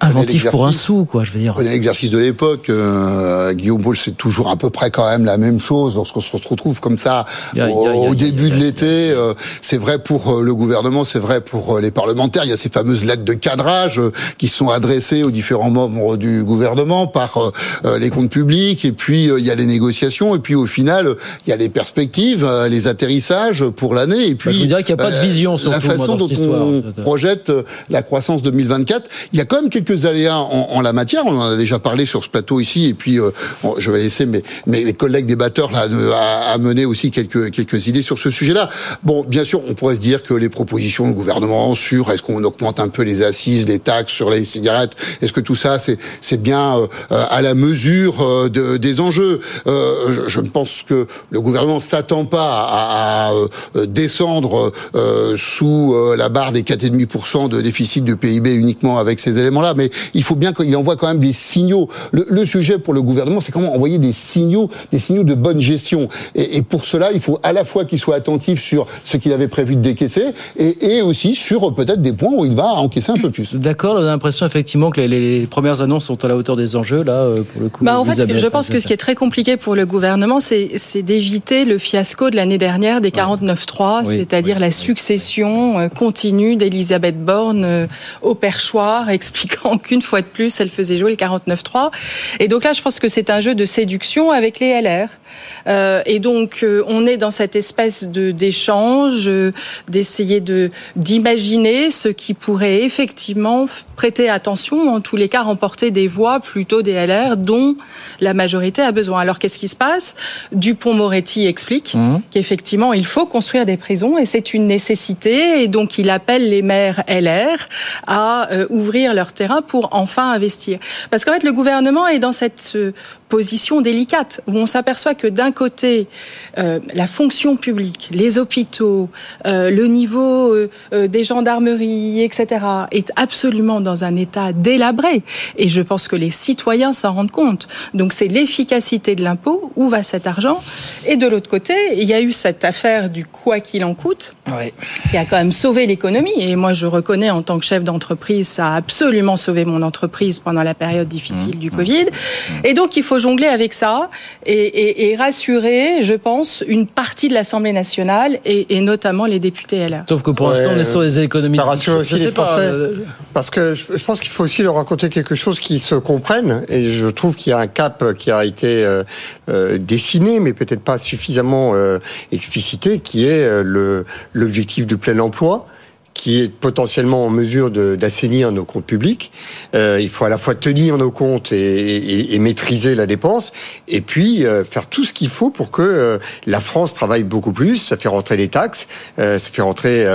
inventif pour un sou, quoi, je veux dire. Prenez l'exercice de l'époque, euh, Guillaume Paul, c'est toujours à peu près quand même la même chose lorsqu'on se retrouve comme ça au, début de l'été. Euh, c'est vrai pour euh, le gouvernement, c'est vrai pour les parlementaires. Il y a ces fameuses lettres de cadrage qui sont adressées aux différents membres du gouvernement par les comptes publics, et puis il y a les négociations, et puis au final, il y a les perspectives, les atterrissages pour l'année, et puis bah, je dirais qu'il n'y a pas de vision sur la façon dont on projette la croissance 2024. Il y a quand même quelques aléas en, la matière. On en a déjà parlé sur ce plateau ici, et puis euh, je vais laisser mes, collègues débatteurs là amener aussi quelques idées sur ce sujet-là. Bon, bien sûr, on pourrait se dire que les propositions du gouvernement sur est-ce qu'on augmente un peu les assises, les taxes sur les cigarettes, est-ce que tout ça c'est bien euh, à la mesure euh, de, des enjeux? Je, je, ne pense que le gouvernement s'attend pas à, à descendre sous la barre des 4,5% de déficit de PIB uniquement avec ces éléments-là, mais il faut bien qu'il envoie quand même des signaux. Le, sujet pour le gouvernement, c'est comment envoyer des signaux, des signaux de bonne gestion. Et, pour cela, il faut à la fois qu'il soit attentif sur ce qu'il avait prévu de décaisser et, aussi sur peut-être des points où il va encaisser un peu plus. D'accord, on a l'impression effectivement que les, premières annonces sont à la hauteur des enjeux, là, euh, pour le coup. Bah, en fait, je pense que ce qui est très compliqué pour le gouvernement, c'est d'éviter le fiasco de l'année dernière des 49-3, c'est-à-dire la succession euh, continue d'Elisabeth Borne euh, au perchoir, [laughs] expliquant Donc une fois de plus, elle faisait jouer le 49-3. Et donc là, je pense que c'est un jeu de séduction avec les LR. Euh, et donc euh, on est dans cette espèce de d'échange, euh, d'essayer de d'imaginer ce qui pourrait effectivement prêter attention, en tous les cas remporter des voix plutôt des LR dont la majorité a besoin. Alors qu'est-ce qui se passe? Dupont-Moretti explique mmh. qu'effectivement il faut construire des prisons et c'est une nécessité et donc il appelle les maires LR à ouvrir leur terrain pour enfin investir. Parce qu'en fait le gouvernement est dans cette position délicate où on s'aperçoit que d'un côté, euh, la fonction publique, les hôpitaux, euh, le niveau euh, des gendarmeries, etc., est absolument dans un état délabré. Et je pense que les citoyens s'en rendent compte. Donc c'est l'efficacité de l'impôt, où va cet argent Et de l'autre côté, il y a eu cette affaire du quoi qu'il en coûte, qui a quand même sauvé l'économie. Et moi, je reconnais en tant que chef d'entreprise, ça a absolument sauvé mon entreprise pendant la période difficile mmh. du Covid. Mmh. Et donc, il faut jongler avec ça et, et, rassurer, je pense, une partie de l'Assemblée nationale et, notamment les députés LR. Sauf que pour l'instant, on est sur les économies. rassurer aussi les Français, euh, parce que je pense qu'il faut aussi leur raconter quelque chose qui se comprenne. Et je trouve qu'il y a un cap qui a été euh, euh, dessiné, mais peut-être pas suffisamment explicité, qui est le l'objectif du plein emploi qui est potentiellement en mesure d'assainir nos comptes publics. Euh, il faut à la fois tenir nos comptes et, et, et maîtriser la dépense, et puis euh, faire tout ce qu'il faut pour que euh, la France travaille beaucoup plus. Ça fait rentrer des taxes, euh, ça fait rentrer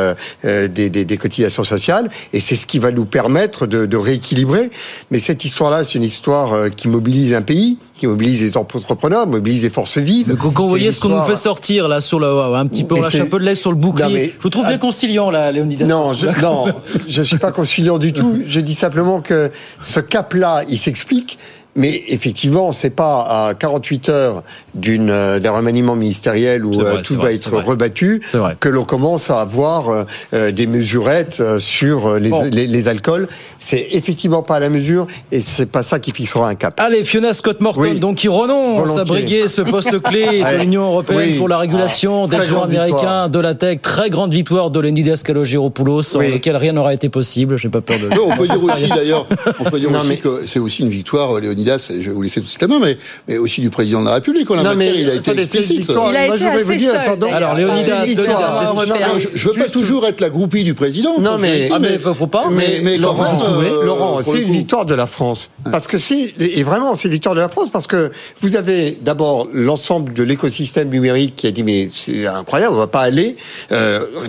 des, des, des, cotisations sociales, et c'est ce qui va nous permettre de, de rééquilibrer. Mais cette histoire-là, c'est une histoire qui mobilise un pays qui mobilise les entrepreneurs, mobilise les forces vives. quand, vous voyez ce qu'on nous fait sortir là sur le, un petit peu, on lâche un peu de lait sur le bouclier. je vous trouve bien conciliant là, Léonidas. Non, je, non, je suis pas conciliant du tout. Je dis simplement que ce cap-là, il s'explique. Mais effectivement, c'est pas à 48 heures d'une euh, d'un remaniement ministériel où euh, tout va être rebattu que l'on commence à avoir euh, des mesurettes sur les, les, alcools. C'est effectivement pas à la mesure et c'est pas ça qui fixera un cap. Allez, Fiona Scott Morton, donc qui renonce à briguer ce poste clé [laughs] de l'Union européenne pour la régulation des joueurs américains de la tech. Très grande victoire de Leonidas Kalogiropoulos, sans lequel rien n'aurait été possible. J'ai pas peur de. on peut dire aussi d'ailleurs, on peut dire aussi que c'est aussi une victoire, Leonidas. Je vais vous laisser tout de suite la main, mais mais aussi du président de la République non, mais il a été explicite. Il a été assez seul. Alors, Léonidas, je veux pas toujours être la groupie du président. Non, mais faut pas. Mais Laurent, c'est une victoire de la France. Parce que c'est et vraiment c'est une victoire de la France parce que vous avez d'abord l'ensemble de l'écosystème numérique qui a dit mais c'est incroyable, on va pas aller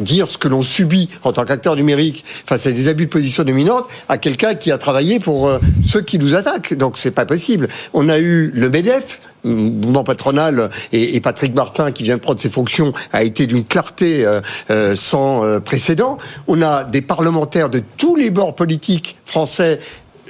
dire ce que l'on subit en tant qu'acteur numérique face à des abus de position dominante à quelqu'un qui a travaillé pour ceux qui nous attaquent. Donc c'est pas possible. On a eu le MEDEF mouvement patronal et, Patrick Martin qui vient de prendre ses fonctions a été d'une clarté euh, euh, sans euh, précédent. On a des parlementaires de tous les bords politiques français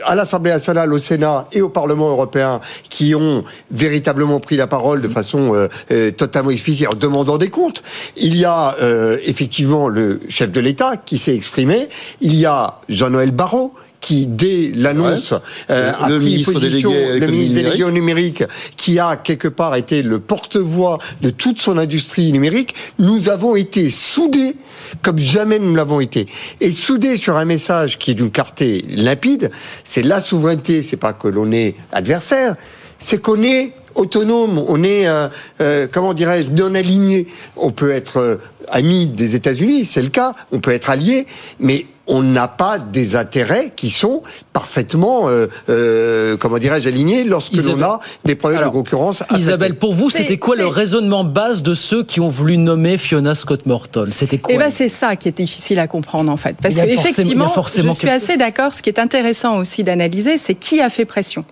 à l'Assemblée nationale, au Sénat et au Parlement européen qui ont véritablement pris la parole de façon totalement explicite en demandant des comptes. Il y a effectivement le chef de l'État qui s'est exprimé. Il y a Jean-Noël Barrot qui, dès l'annonce, euh, a le pris ministre position, délégué, le ministre délégué au numérique, qui a quelque part été le porte-voix de toute son industrie numérique, nous avons été soudés comme jamais nous l'avons été. Et soudés sur un message qui est d'une clarté limpide, c'est la souveraineté, c'est pas que l'on est adversaire, c'est qu'on est autonome, on est, euh, euh, comment dirais-je, non aligné. On peut être euh, ami des États-Unis, c'est le cas, on peut être allié, mais on n'a pas des intérêts qui sont parfaitement, euh, euh, comment dirais-je, alignés lorsque l'on a des problèmes de concurrence. Isabelle, pour vous, c'était quoi le raisonnement base de ceux qui ont voulu nommer Fiona Scott Morton? C'était quoi Eh ben, c'est ça qui est difficile à comprendre en fait, parce qu'effectivement, je suis assez d'accord. Ce qui est intéressant aussi d'analyser, c'est qui a fait pression.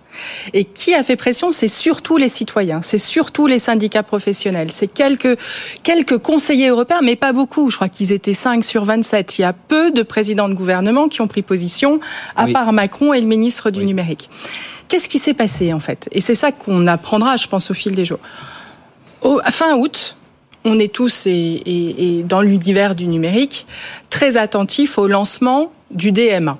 Et qui a fait pression, c'est surtout les citoyens, c'est surtout les syndicats professionnels, c'est quelques quelques conseillers européens, mais pas beaucoup. Je crois qu'ils étaient 5 sur 27. Il y a peu de présidents de gouvernement qui ont pris position, à part Macron et le ministre du numérique. Qu'est-ce qui s'est passé en fait? Et c'est ça qu'on apprendra, je pense, au fil des jours. Au, fin août, on est tous, et, dans l'univers du numérique, très attentifs au lancement du DMA,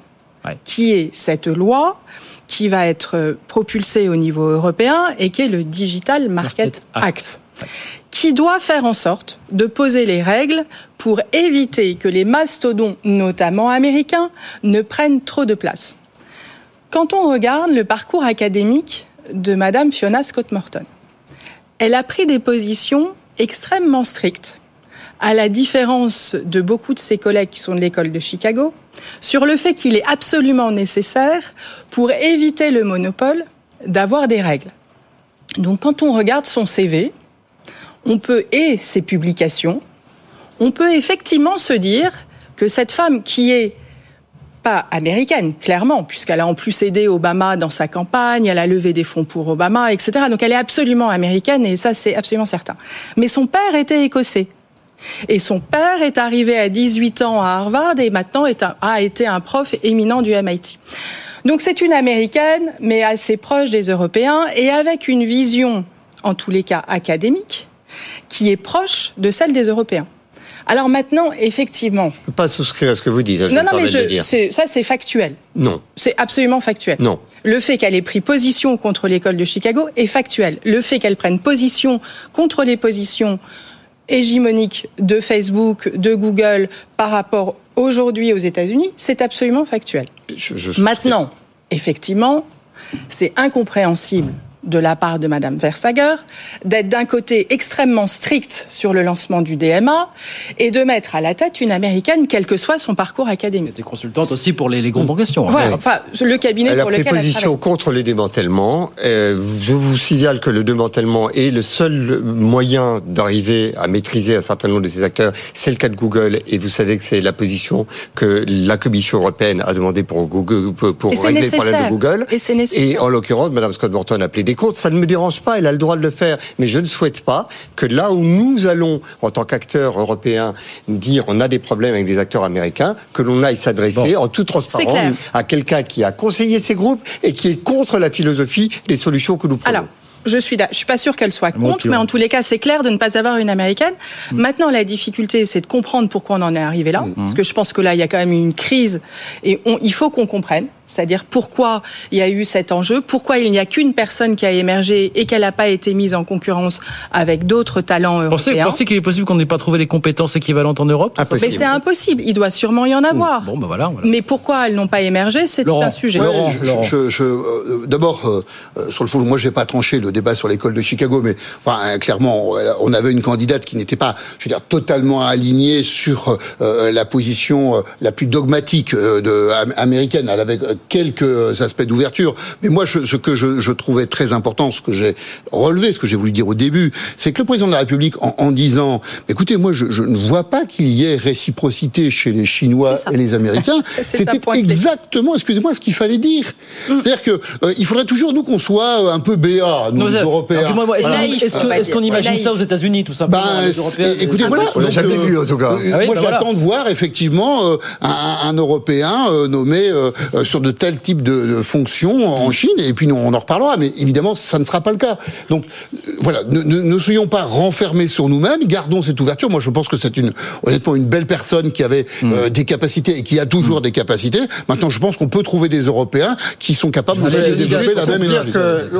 qui est cette loi qui va être propulsée au niveau européen et qui est le Digital Market, Act qui doit faire en sorte de poser les règles pour éviter que les mastodons, notamment américains, ne prennent trop de place. Quand on regarde le parcours académique de Madame Fiona Scott Morton, elle a pris des positions extrêmement strictes, à la différence de beaucoup de ses collègues qui sont de l'école de Chicago, sur le fait qu'il est absolument nécessaire pour éviter le monopole d'avoir des règles. Donc quand on regarde son CV, on peut, et ses publications, on peut effectivement se dire que cette femme qui est pas américaine, clairement, puisqu'elle a en plus aidé Obama dans sa campagne, elle a levé des fonds pour Obama, etc. Donc elle est absolument américaine et ça c'est absolument certain. Mais son père était écossais. Et son père est arrivé à 18 ans à Harvard et maintenant a été un prof éminent du MIT. Donc c'est une américaine, mais assez proche des Européens et avec une vision, en tous les cas académique, qui est proche de celle des Européens. Alors maintenant, effectivement. Je ne peux pas souscrire à ce que vous dites. Je non, non, mais je, ça, c'est factuel. Non. C'est absolument factuel. Non. Le fait qu'elle ait pris position contre l'école de Chicago est factuel. Le fait qu'elle prenne position contre les positions hégémoniques de Facebook, de Google par rapport aujourd'hui aux États-Unis, c'est absolument factuel. Maintenant, effectivement, c'est incompréhensible de la part de Madame Versager d'être d'un côté extrêmement stricte sur le lancement du DMA et de mettre à la tête une américaine, quel que soit son parcours académique. Elle était consultante aussi pour les, les groupes en question. Hein. enfin, le cabinet elle pour a pris position contre les démantèlements. Euh, je vous signale que le démantèlement est le seul moyen d'arriver à maîtriser un certain nombre de ces acteurs. C'est le cas de Google et vous savez que c'est la position que la Commission européenne a demandé pour, Google, pour régler le problème de Google. Et c'est nécessaire. Et en l'occurrence, Madame Scott Morton a plaidé comptes, Ça ne me dérange pas, elle a le droit de le faire. Mais je ne souhaite pas que là où nous allons, en tant qu'acteurs européens, dire on a des problèmes avec des acteurs américains, que l'on aille s'adresser en toute transparence à quelqu'un qui a conseillé ces groupes et qui est contre la philosophie des solutions que nous prenons. Je suis, je suis pas sûr qu'elle soit contre, mais en tous les cas, c'est clair de ne pas avoir une américaine. Mm. Maintenant, la difficulté, c'est de comprendre pourquoi on en est arrivé là, mm. parce que je pense que là, il y a quand même une crise et on, il faut qu'on comprenne. C'est-à-dire pourquoi il y a eu cet enjeu, pourquoi il n'y a qu'une personne qui a émergé et qu'elle n'a pas été mise en concurrence avec d'autres talents européens. Vous pensez qu'il est possible qu'on n'ait pas trouvé les compétences équivalentes en Europe Mais c'est impossible. Il doit sûrement y en avoir. Bon, ben voilà, Mais pourquoi elles n'ont pas émergé C'est un sujet. Euh, d'abord, euh, euh, sur le fond, moi, je vais pas trancher le débat sur l'école de Chicago, mais enfin, clairement, on avait une candidate qui n'était pas, je veux dire, totalement alignée sur la position la plus dogmatique de, américaine. Elle avait quelques aspects d'ouverture. Mais moi, ce que je, trouvais très important, ce que j'ai relevé, ce que j'ai voulu dire au début, c'est que le président de la République, en, disant, écoutez, moi, je, ne vois pas qu'il y ait réciprocité chez les Chinois et les Américains, [laughs] c'était exactement, excusez-moi, ce qu'il fallait dire. Mm. C'est-à-dire que euh, il faudrait toujours nous qu'on soit euh, un peu BA, nous, les Européens. Est-ce qu'on imagine ça aux États-Unis, tout simplement ben, Écoutez, voilà, on l'a jamais vu en tout cas. Euh, moi, ben j'attends de voir effectivement un, un, Européen nommé sur de tel type de, fonction en mm. Chine, et puis nous, on en reparlera, mais évidemment, ça ne sera pas le cas. Donc, euh, voilà, ne, ne, soyons pas renfermés sur nous-mêmes, gardons cette ouverture. Moi, je pense que c'est une, honnêtement, une belle personne qui avait mm. euh, des capacités et qui a toujours mm. des capacités. Maintenant, je pense qu'on peut trouver des Européens qui sont capables de développer la même énergie.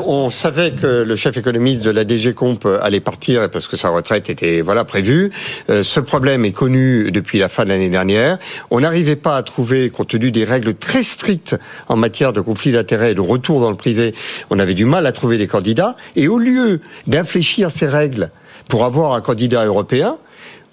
on savait que le chef économiste de la DG Comp allait partir parce que sa retraite était voilà prévue. Euh, ce problème est connu depuis la fin de l'année dernière. On n'arrivait pas à trouver, compte tenu des règles très strictes en matière de conflit d'intérêts et de retour dans le privé, on avait du mal à trouver des candidats. Et au lieu d'infléchir ces règles pour avoir un candidat européen,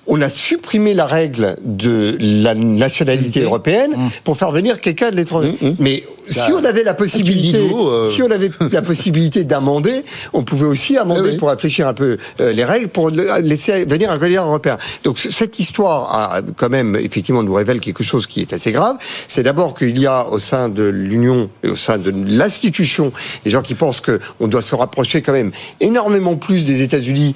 on a supprimé la règle de la nationalité européenne mmh. pour faire venir quelqu'un de l'étranger. Mmh, mmh. Mais si bah, on avait la possibilité, euh. si on avait la possibilité d'amender, on pouvait aussi amender pour réfléchir un peu euh, les règles pour laisser venir un candidat européen. Donc cette histoire a quand même effectivement nous révèle quelque chose qui est assez grave. C'est d'abord qu'il y a au sein de l'Union et au sein de l'institution des gens qui pensent qu'on doit se rapprocher quand même énormément plus des États-Unis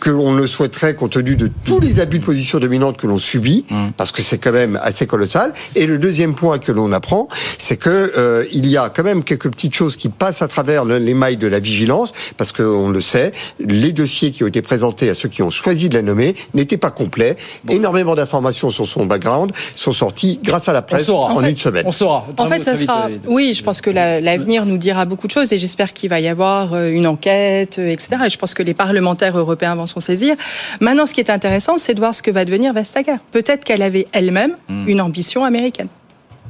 que l'on le souhaiterait compte tenu de tous les abus de position dominante que l'on subit, mmh. parce que c'est quand même assez colossal. Et le deuxième point que l'on apprend, c'est que euh, il y a quand même quelques petites choses qui passent à travers les mailles de la vigilance, parce qu'on le sait, les dossiers qui ont été présentés à ceux qui ont choisi de la nommer n'étaient pas complets. Énormément d'informations sur son background sont sorties grâce à la presse en, une semaine. On saura. En fait, ça sera. Oui, je pense que l'avenir nous dira beaucoup de choses, et j'espère qu'il va y avoir euh, une enquête, euh, etc. Et je pense que les parlementaires européens vont s'en saisir. Maintenant, ce qui est intéressant, c'est de voir ce que va devenir Vestager. Peut-être qu'elle avait elle-même hmm. une ambition américaine.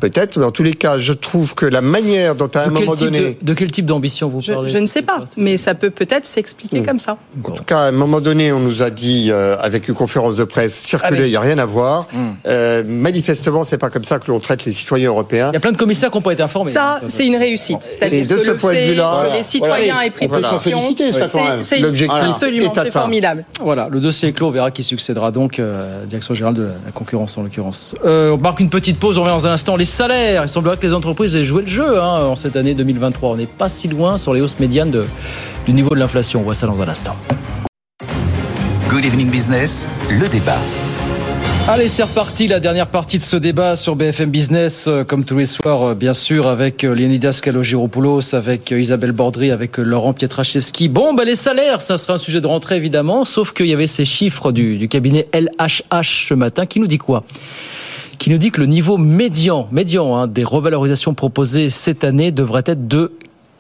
Peut-être, mais en tous les cas, je trouve que la manière dont à un moment type donné... de, de quel type d'ambition vous parlez je ne sais pas, mais ça peut peut-être s'expliquer comme ça. En tout cas, à un moment donné, on nous a dit, euh, avec une conférence de presse circulée, Allez. il n'y a rien à voir. Hmm. Euh, manifestement, c'est pas comme ça que l'on traite les citoyens européens. Il y a plein de commissaires qui n'ont pas été informés. Ça, c'est une réussite. Et C'est-à-dire de que ce le point de fait vue-là, que les citoyens voilà. aient pris s'en position, L'objectif absolument, est c'est formidable. Voilà, le dossier est clos. On verra qui succédera donc euh, direction générale de la concurrence en l'occurrence. Euh, on marque une petite pause. On revient dans un instant. Les salaires. Il semblerait que les entreprises aient joué le jeu hein, en cette année 2023. On n'est pas si loin sur les hausses médianes de- du niveau de l'inflation. On voit ça dans un instant. Good Evening Business, le débat. Allez, c'est reparti, la dernière partie de ce débat sur BFM Business, euh, comme tous les soirs, euh, bien sûr, avec euh, Leonidas Kalogiropoulos, avec Isabelle Bordry, avec Laurent Pietraszewski. Bon, bah, les salaires, ça sera un sujet de rentrée, évidemment, sauf qu'il y avait ces chiffres du, du cabinet LHH ce matin qui nous dit quoi? Qui nous dit que le niveau médian, médian hein, des revalorisations proposées cette année devrait être de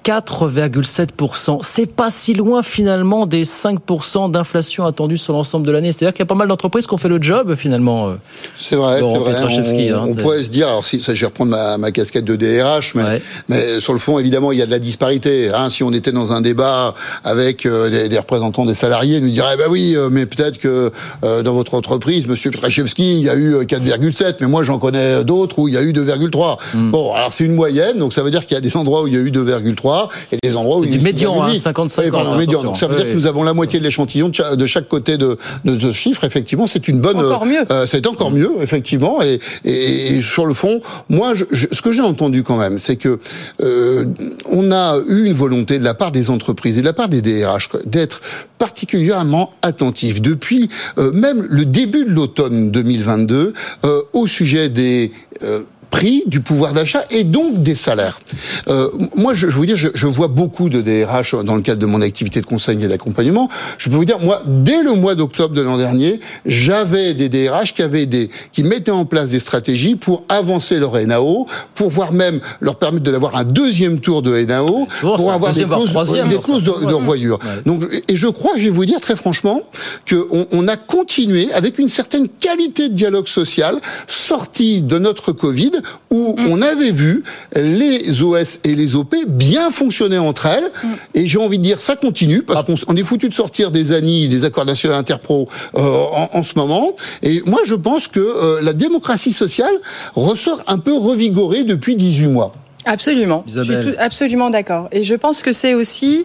4,7%. C'est pas si loin finalement des 5% d'inflation attendue sur l'ensemble de l'année. C'est-à-dire qu'il y a pas mal d'entreprises qui ont fait le job finalement. euh, C'est vrai, c'est vrai. On, hein, on pourrait se dire, alors si, ça, je vais reprendre ma, ma casquette de DRH, mais, mais sur le fond, évidemment, il y a de la disparité. Hein. Si on était dans un débat avec euh, des, des représentants des salariés, ils nous diraient, bah oui, euh, mais peut-être que euh, dans votre entreprise, Monsieur Pietraszewski, il y a eu euh, 4,7, mais moi j'en connais d'autres où il y a eu 2,3. Hmm. Bon, alors c'est une moyenne, donc ça veut dire qu'il y a des endroits où il y a eu 2,3 et des endroits où il y a du médian, hein, 6,8. 55 Oui, pardon, médian. Donc ça veut Oui, dire que nous avons la moitié de l'échantillon de, cha- de chaque côté de, de ce chiffre. Effectivement, c'est une bonne. Encore mieux. euh, c'est encore mieux, effectivement. Et, et, et sur le fond, moi, je, je- ce que j'ai entendu quand même, c'est que euh, on a eu une volonté de la part des entreprises et de la part des DRH d'être particulièrement attentifs depuis euh, même le début de l'automne 2022 euh, au sujet des euh, prix, du pouvoir d'achat et donc des salaires. Euh, moi, je, je vous dire, je, je vois beaucoup de DRH dans le cadre de mon activité de conseil et d'accompagnement. Je peux vous dire, moi, dès le mois d'octobre de l'an dernier, j'avais des DRH qui avaient des, qui mettaient en place des stratégies pour avancer leur NAO, pour voir même leur permettre de l'avoir un deuxième tour de NAO, Souvent, pour avoir des voire clauses, des clauses de, de revoyure. Donc, et je crois, je vais vous dire très franchement, qu'on on a continué avec une certaine qualité de dialogue social sorti de notre Covid, où on avait vu les OS et les OP bien fonctionner entre elles. Et j'ai envie de dire, ça continue, parce qu'on s- on est foutu de sortir des ANI, des accords nationaux interpro, euh, en, en ce moment. Et moi, je pense que euh, la démocratie sociale ressort un peu revigorée depuis 18 mois. Absolument. Je suis tout- absolument d'accord. Et je pense que c'est aussi.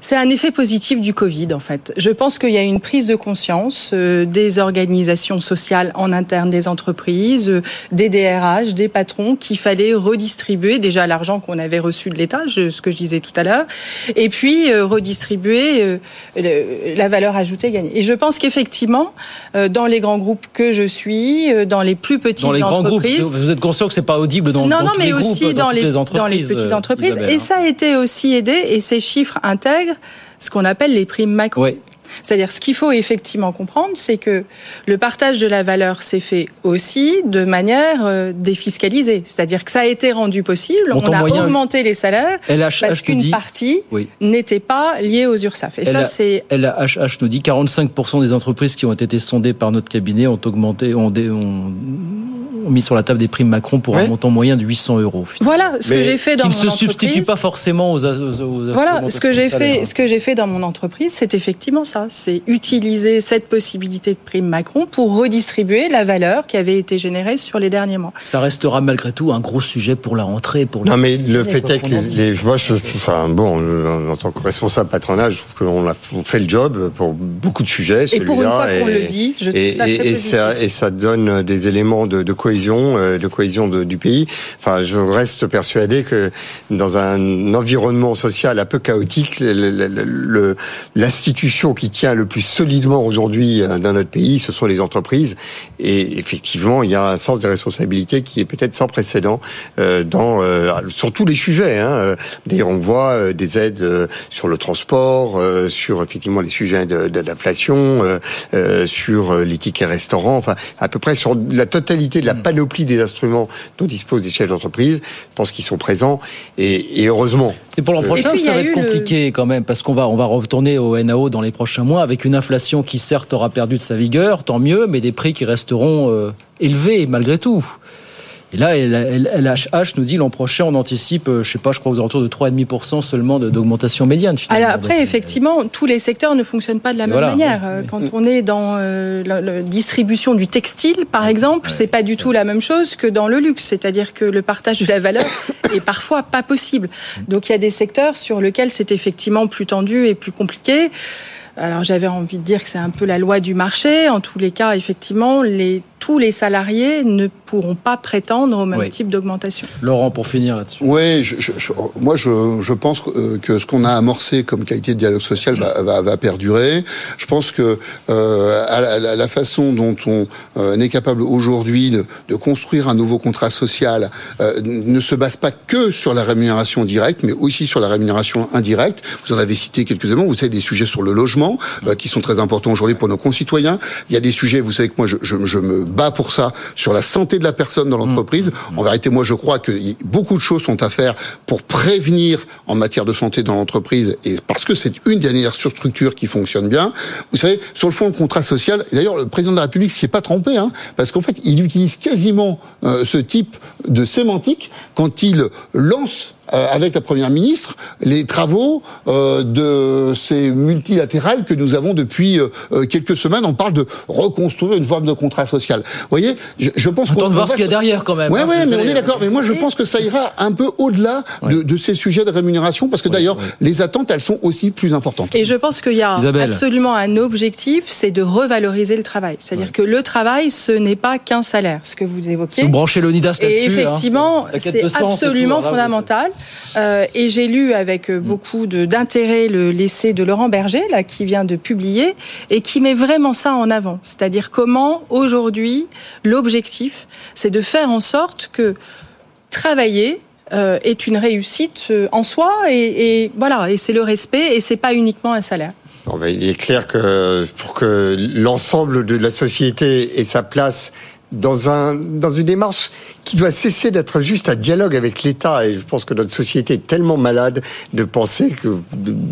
C'est un effet positif du Covid, en fait. Je pense qu'il y a une prise de conscience euh, des organisations sociales en interne des entreprises, euh, des DRH, des patrons, qu'il fallait redistribuer déjà l'argent qu'on avait reçu de l'État, ce que je disais tout à l'heure, et puis euh, redistribuer euh, le- la valeur ajoutée gagnée. Et je pense qu'effectivement, euh, dans les grands groupes que je suis, euh, dans les plus petites Dans les grands groupes, entreprises, vous êtes conscient que c'est pas audible dans, non, dans non, tous mais les groupes, aussi dans, les, les entreprises. dans les petites entreprises. Isabelle, et hein. ça a été aussi aidé, et ces chiffres intègrent ce qu'on appelle les primes macro. C'est-à-dire, ce qu'il faut effectivement comprendre, c'est que le partage de la valeur s'est fait aussi de manière euh, défiscalisée. C'est-à-dire que ça a été rendu possible. Montant on a moyen- augmenté les salaires LHH parce qu'une partie Oui. n'était pas liée aux URSAF. Et ça, LA c'est LHH nous dit 45% des entreprises qui ont été sondées par notre cabinet ont augmenté, ont, dé- ont- ont mis sur la table des primes Macron pour un montant moyen de 800 euros. Voilà ce que j'ai fait dans qui mon ne se substitue entreprise. pas forcément aux, aux, aux Voilà, ce que j'ai fait, hein. ce que j'ai fait dans mon entreprise, c'est effectivement ça, c'est utiliser cette possibilité de prime Macron pour redistribuer la valeur qui avait été générée sur les derniers mois. Ça restera malgré tout un gros sujet pour la rentrée. Pour Non, mais le fait est que les, moi, je, je- enfin, bon, euh, en tant que responsable patronal, je trouve qu'on a on fait le job pour beaucoup de sujets. Et pour une celui-là, fois qu'on le dit, je trouve et, ça très et- et positif. ça, et ça donne des éléments de, de cohésion, euh, de cohésion de- du pays. Enfin, je reste persuadé que dans un environnement social un peu chaotique, le- le- le- le- l'institution qui tient le plus solidement aujourd'hui euh, dans notre pays, ce sont les entreprises. Et effectivement, il y a un sens de responsabilité qui est peut-être sans précédent euh, dans euh, sur tous les sujets. Hein. D'ailleurs, on voit des aides sur le transport, sur effectivement les sujets de, de l'inflation, sur les tickets restaurants, enfin à peu près sur la totalité de la panoplie des instruments dont disposent les chefs d'entreprise. Je pense qu'ils sont présents et, et heureusement. C'est pour l'an prochain que ça va être le- compliqué quand même, parce qu'on va, on va retourner au NAO dans les prochains mois avec une inflation qui certes aura perdu de sa vigueur, tant mieux, mais des prix qui resteront euh, élevés malgré tout. Et là, LHH nous dit l'an prochain, on anticipe, je sais pas, je crois aux alentours de 3,5% seulement d'augmentation médiane. Alors après, effectivement, tous les secteurs ne fonctionnent pas de la même manière. Quand on est dans la, distribution du textile, par exemple, c'est pas du tout la même chose que dans le luxe. C'est-à-dire que le partage de la valeur [coughs] est parfois pas possible. Donc il y a des secteurs sur lesquels c'est effectivement plus tendu et plus compliqué. Alors j'avais envie de dire que c'est un peu la loi du marché. En tous les cas, effectivement, les tous les salariés ne pourront pas prétendre au même type d'augmentation. Laurent, pour finir là-dessus. Oui, moi je, pense euh, que ce qu'on a amorcé comme qualité de dialogue social va, perdurer. Je pense que euh, la, façon dont on euh, est capable aujourd'hui de, construire un nouveau contrat social ne se base pas que sur la rémunération directe, mais aussi sur la rémunération indirecte. Vous en avez cité quelques éléments. Vous savez des sujets sur le logement qui sont très importants aujourd'hui pour nos concitoyens. Il y a des sujets, vous savez que moi je, je me bas pour ça, sur la santé de la personne dans l'entreprise. En vérité, moi, je crois que beaucoup de choses sont à faire pour prévenir en matière de santé dans l'entreprise, et parce que c'est une dernière surstructure qui fonctionne bien. Vous savez, sur le fond, le contrat social, d'ailleurs, le président de la République s'y est pas trompé, hein, parce qu'en fait, il utilise quasiment euh, ce type de sémantique quand il lance euh, avec la première ministre les travaux euh, de ces multilatérales que nous avons depuis euh, quelques semaines. On parle de reconstruire une forme de contrat social. Vous voyez, je, je pense qu'on de voir ce qu'il y a derrière quand même. Oui, hein, ouais, mais on est d'accord. Mais moi, je pense que ça ira un peu au-delà de, de, ces sujets de rémunération, parce que d'ailleurs, les attentes, elles sont aussi plus importantes. Et je pense qu'il y a absolument un objectif, c'est de revaloriser le travail. C'est-à-dire que le travail, ce n'est pas qu'un salaire, ce que vous évoquez. Vous branchez l'ONIDAS là-dessus. Et hein, effectivement, c'est absolument fondamental. Euh, et j'ai lu avec euh, mm. beaucoup d'intérêt le l'essai de Laurent Berger, là, qui vient de publier, et qui met vraiment ça en avant. C'est-à-dire comment, aujourd'hui, l'objectif, c'est de faire en sorte que travailler, euh, est une réussite en soi et, et voilà et c'est le respect et c'est pas uniquement un salaire. Ben, il est clair que pour que l'ensemble de la société ait sa place dans un dans une démarche qui doit cesser d'être juste un dialogue avec l'État. Et je pense que notre société est tellement malade de penser que,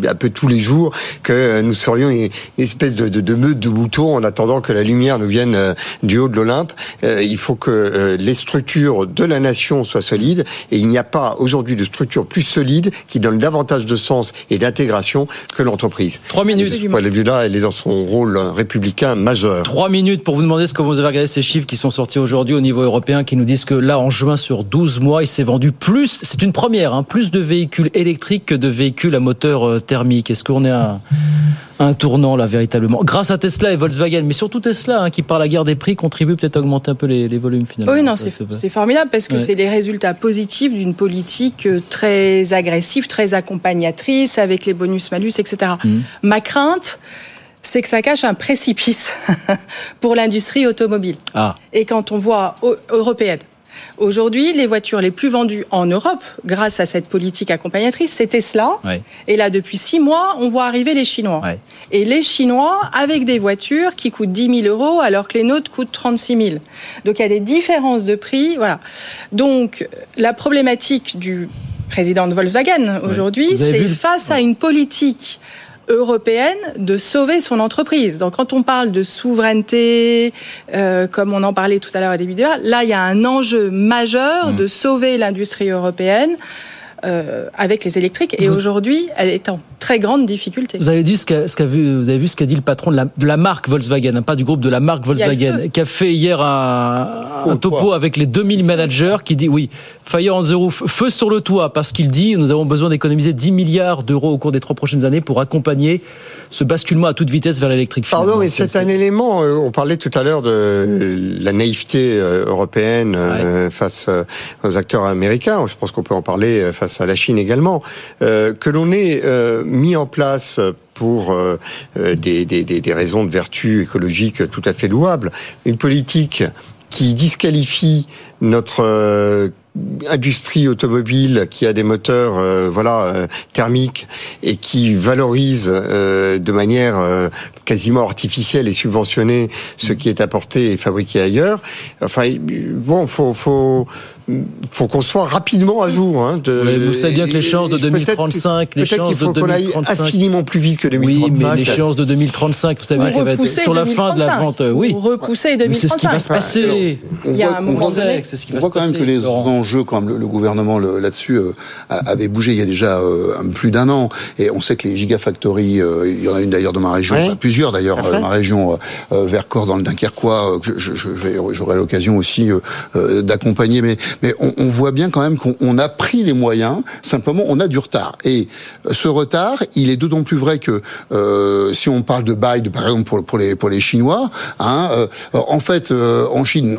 un peu tous les jours, que nous serions une espèce de, de, de meute de moutons en attendant que la lumière nous vienne euh, du haut de l'Olympe. Euh, il faut que euh, les structures de la nation soient solides. Et il n'y a pas aujourd'hui de structure plus solide qui donne davantage de sens et d'intégration que l'entreprise. Trois minutes. Ce point de vue-là, elle est dans son rôle républicain majeur. Trois minutes pour vous demander ce que vous avez regardé ces chiffres qui sont sortis aujourd'hui au niveau européen qui nous disent que là, en juin, sur 12 mois, il s'est vendu plus, c'est une première, hein, plus de véhicules électriques que de véhicules à moteur euh, thermique. Est-ce qu'on est à un tournant là véritablement? Grâce à Tesla et Volkswagen. Mais surtout Tesla hein, qui par la guerre des prix contribue peut-être à augmenter un peu les, volumes finalement. Oui non c'est formidable parce que c'est les résultats positifs d'une politique euh, très agressive très accompagnatrice avec les bonus malus etc mmh. ma crainte c'est que ça cache un précipice [laughs] pour l'industrie automobile. Ah. Et quand on voit européenne, Aujourd'hui, les voitures les plus vendues en Europe, grâce à cette politique accompagnatrice, c'est Tesla. Et là, depuis six mois, on voit arriver les Chinois. Et les Chinois avec des voitures qui coûtent 10 000 euros alors que les nôtres coûtent 36 000. Donc il y a des différences de prix. Voilà. Donc la problématique du président de Volkswagen aujourd'hui, c'est face à une politique européenne de sauver son entreprise. Donc quand on parle de souveraineté, euh, comme on en parlait tout à l'heure à début de là il y a un enjeu majeur mmh. de sauver l'industrie européenne. Euh, avec les électriques. Et aujourd'hui, elle est en très grande difficulté. Vous avez, vu ce qu'a vu, vous avez vu ce qu'a dit le patron de la, de la marque Volkswagen, hein, pas du groupe de la marque Volkswagen, qui a fait hier un, topo avec les 2000 managers qui dit oui, fire on the roof, feu sur le toit, parce qu'il dit nous avons besoin d'économiser 10 milliards d'euros au cours des trois prochaines années pour accompagner ce basculement à toute vitesse vers l'électrique. Pardon, mais c'est un élément, euh, on parlait tout à l'heure de la naïveté euh, européenne face aux acteurs américains, je pense qu'on peut en parler face à la Chine également, euh, que l'on ait euh, mis en place pour euh, des, des, des, raisons de vertu écologique tout à fait louables, une politique qui disqualifie notre industrie automobile qui a des moteurs voilà thermiques et qui valorise de manière quasiment artificielle et subventionnée ce qui est apporté et fabriqué ailleurs. Enfin bon, faut faut faut qu'on soit rapidement à jour. Hein, de, vous savez bien que l'échéance de 2035, l'échéance de 2035, infiniment plus vite que 2035. Oui, mais l'échéance de 2035, vous savez qu'elle va être sur la fin de la vente. Oui, repousser 2035. c'est ce qui va se passer. On voit, on voit, ce qui on voit quand même que les enjeux, quand même, le, gouvernement là-dessus euh, avait bougé il y a déjà euh, plus d'un an, et on sait que les gigafactories, euh, il y en a une d'ailleurs dans ma région, plusieurs d'ailleurs dans ma région, Vercors dans le Dunkerquois, j'aurai l'occasion aussi d'accompagner, mais mais on, on, voit bien quand même qu'on a pris les moyens. Simplement, on a du retard. Et ce retard, il est d'autant plus vrai que euh, si on parle de bail, par exemple pour, pour les pour les Chinois, hein, euh, en fait, euh, en Chine,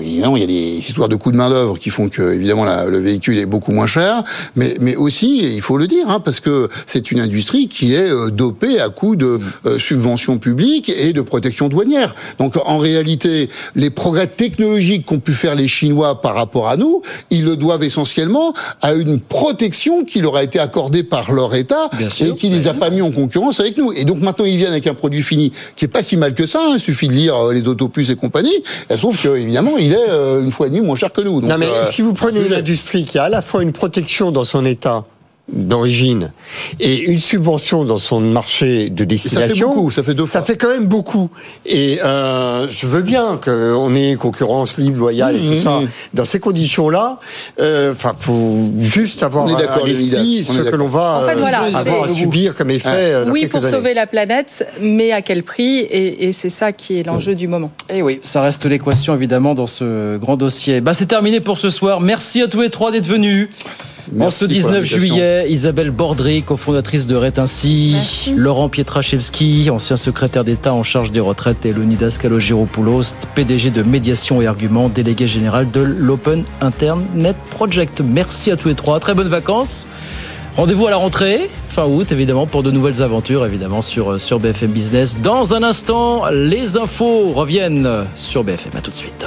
évidemment, il y a des histoires de coûts de main d'œuvre qui font que évidemment la, le véhicule est beaucoup moins cher, mais mais aussi, il faut le dire, hein, parce que c'est une industrie qui est euh, dopée à coup de euh, subventions publiques et de protection douanière. Donc en réalité, les progrès technologiques qu'ont pu faire les Chinois par rapport rapport à nous, ils le doivent essentiellement à une protection qui leur a été accordée par leur État et qui les a pas mis en concurrence avec nous. Et donc maintenant ils viennent avec un produit fini qui est pas si mal que ça. Hein. Il suffit de lire euh, les autopuces et compagnie. Sauf que évidemment il est euh, une fois et demie moins cher que nous. non mais euh, si vous prenez une industrie qui a à la fois une protection dans son État d'origine et une subvention dans son marché de destination, ça fait beaucoup, ça fait deux fois. Ça fait quand même beaucoup. Et euh, je veux bien qu'on ait concurrence libre, loyale et tout mmh, ça. Mmh. Dans ces conditions-là, euh, enfin, faut juste avoir à l'esprit ce que l'on va euh, avoir à subir comme effet. Oui, pour sauver la planète, mais à quel prix Et, et c'est ça qui est l'enjeu du moment. Et eh oui, ça reste l'équation évidemment dans ce grand dossier. Bah, c'est terminé pour ce soir. Merci à tous les trois d'être venus. Merci en ce 19 juillet, Isabelle Bordry, cofondatrice de Rétinci, Laurent Pietraszewski, ancien secrétaire d'État en charge des retraites, et Leonidas Kalogiropoulos, PDG de Médiation et Arguments, délégué général de l'Open Internet Project. Merci à tous les trois. Très bonnes vacances. Rendez-vous à la rentrée, fin août, évidemment, pour de nouvelles aventures, évidemment, sur, sur BFM Business. Dans un instant, les infos reviennent sur BFM. À tout de suite.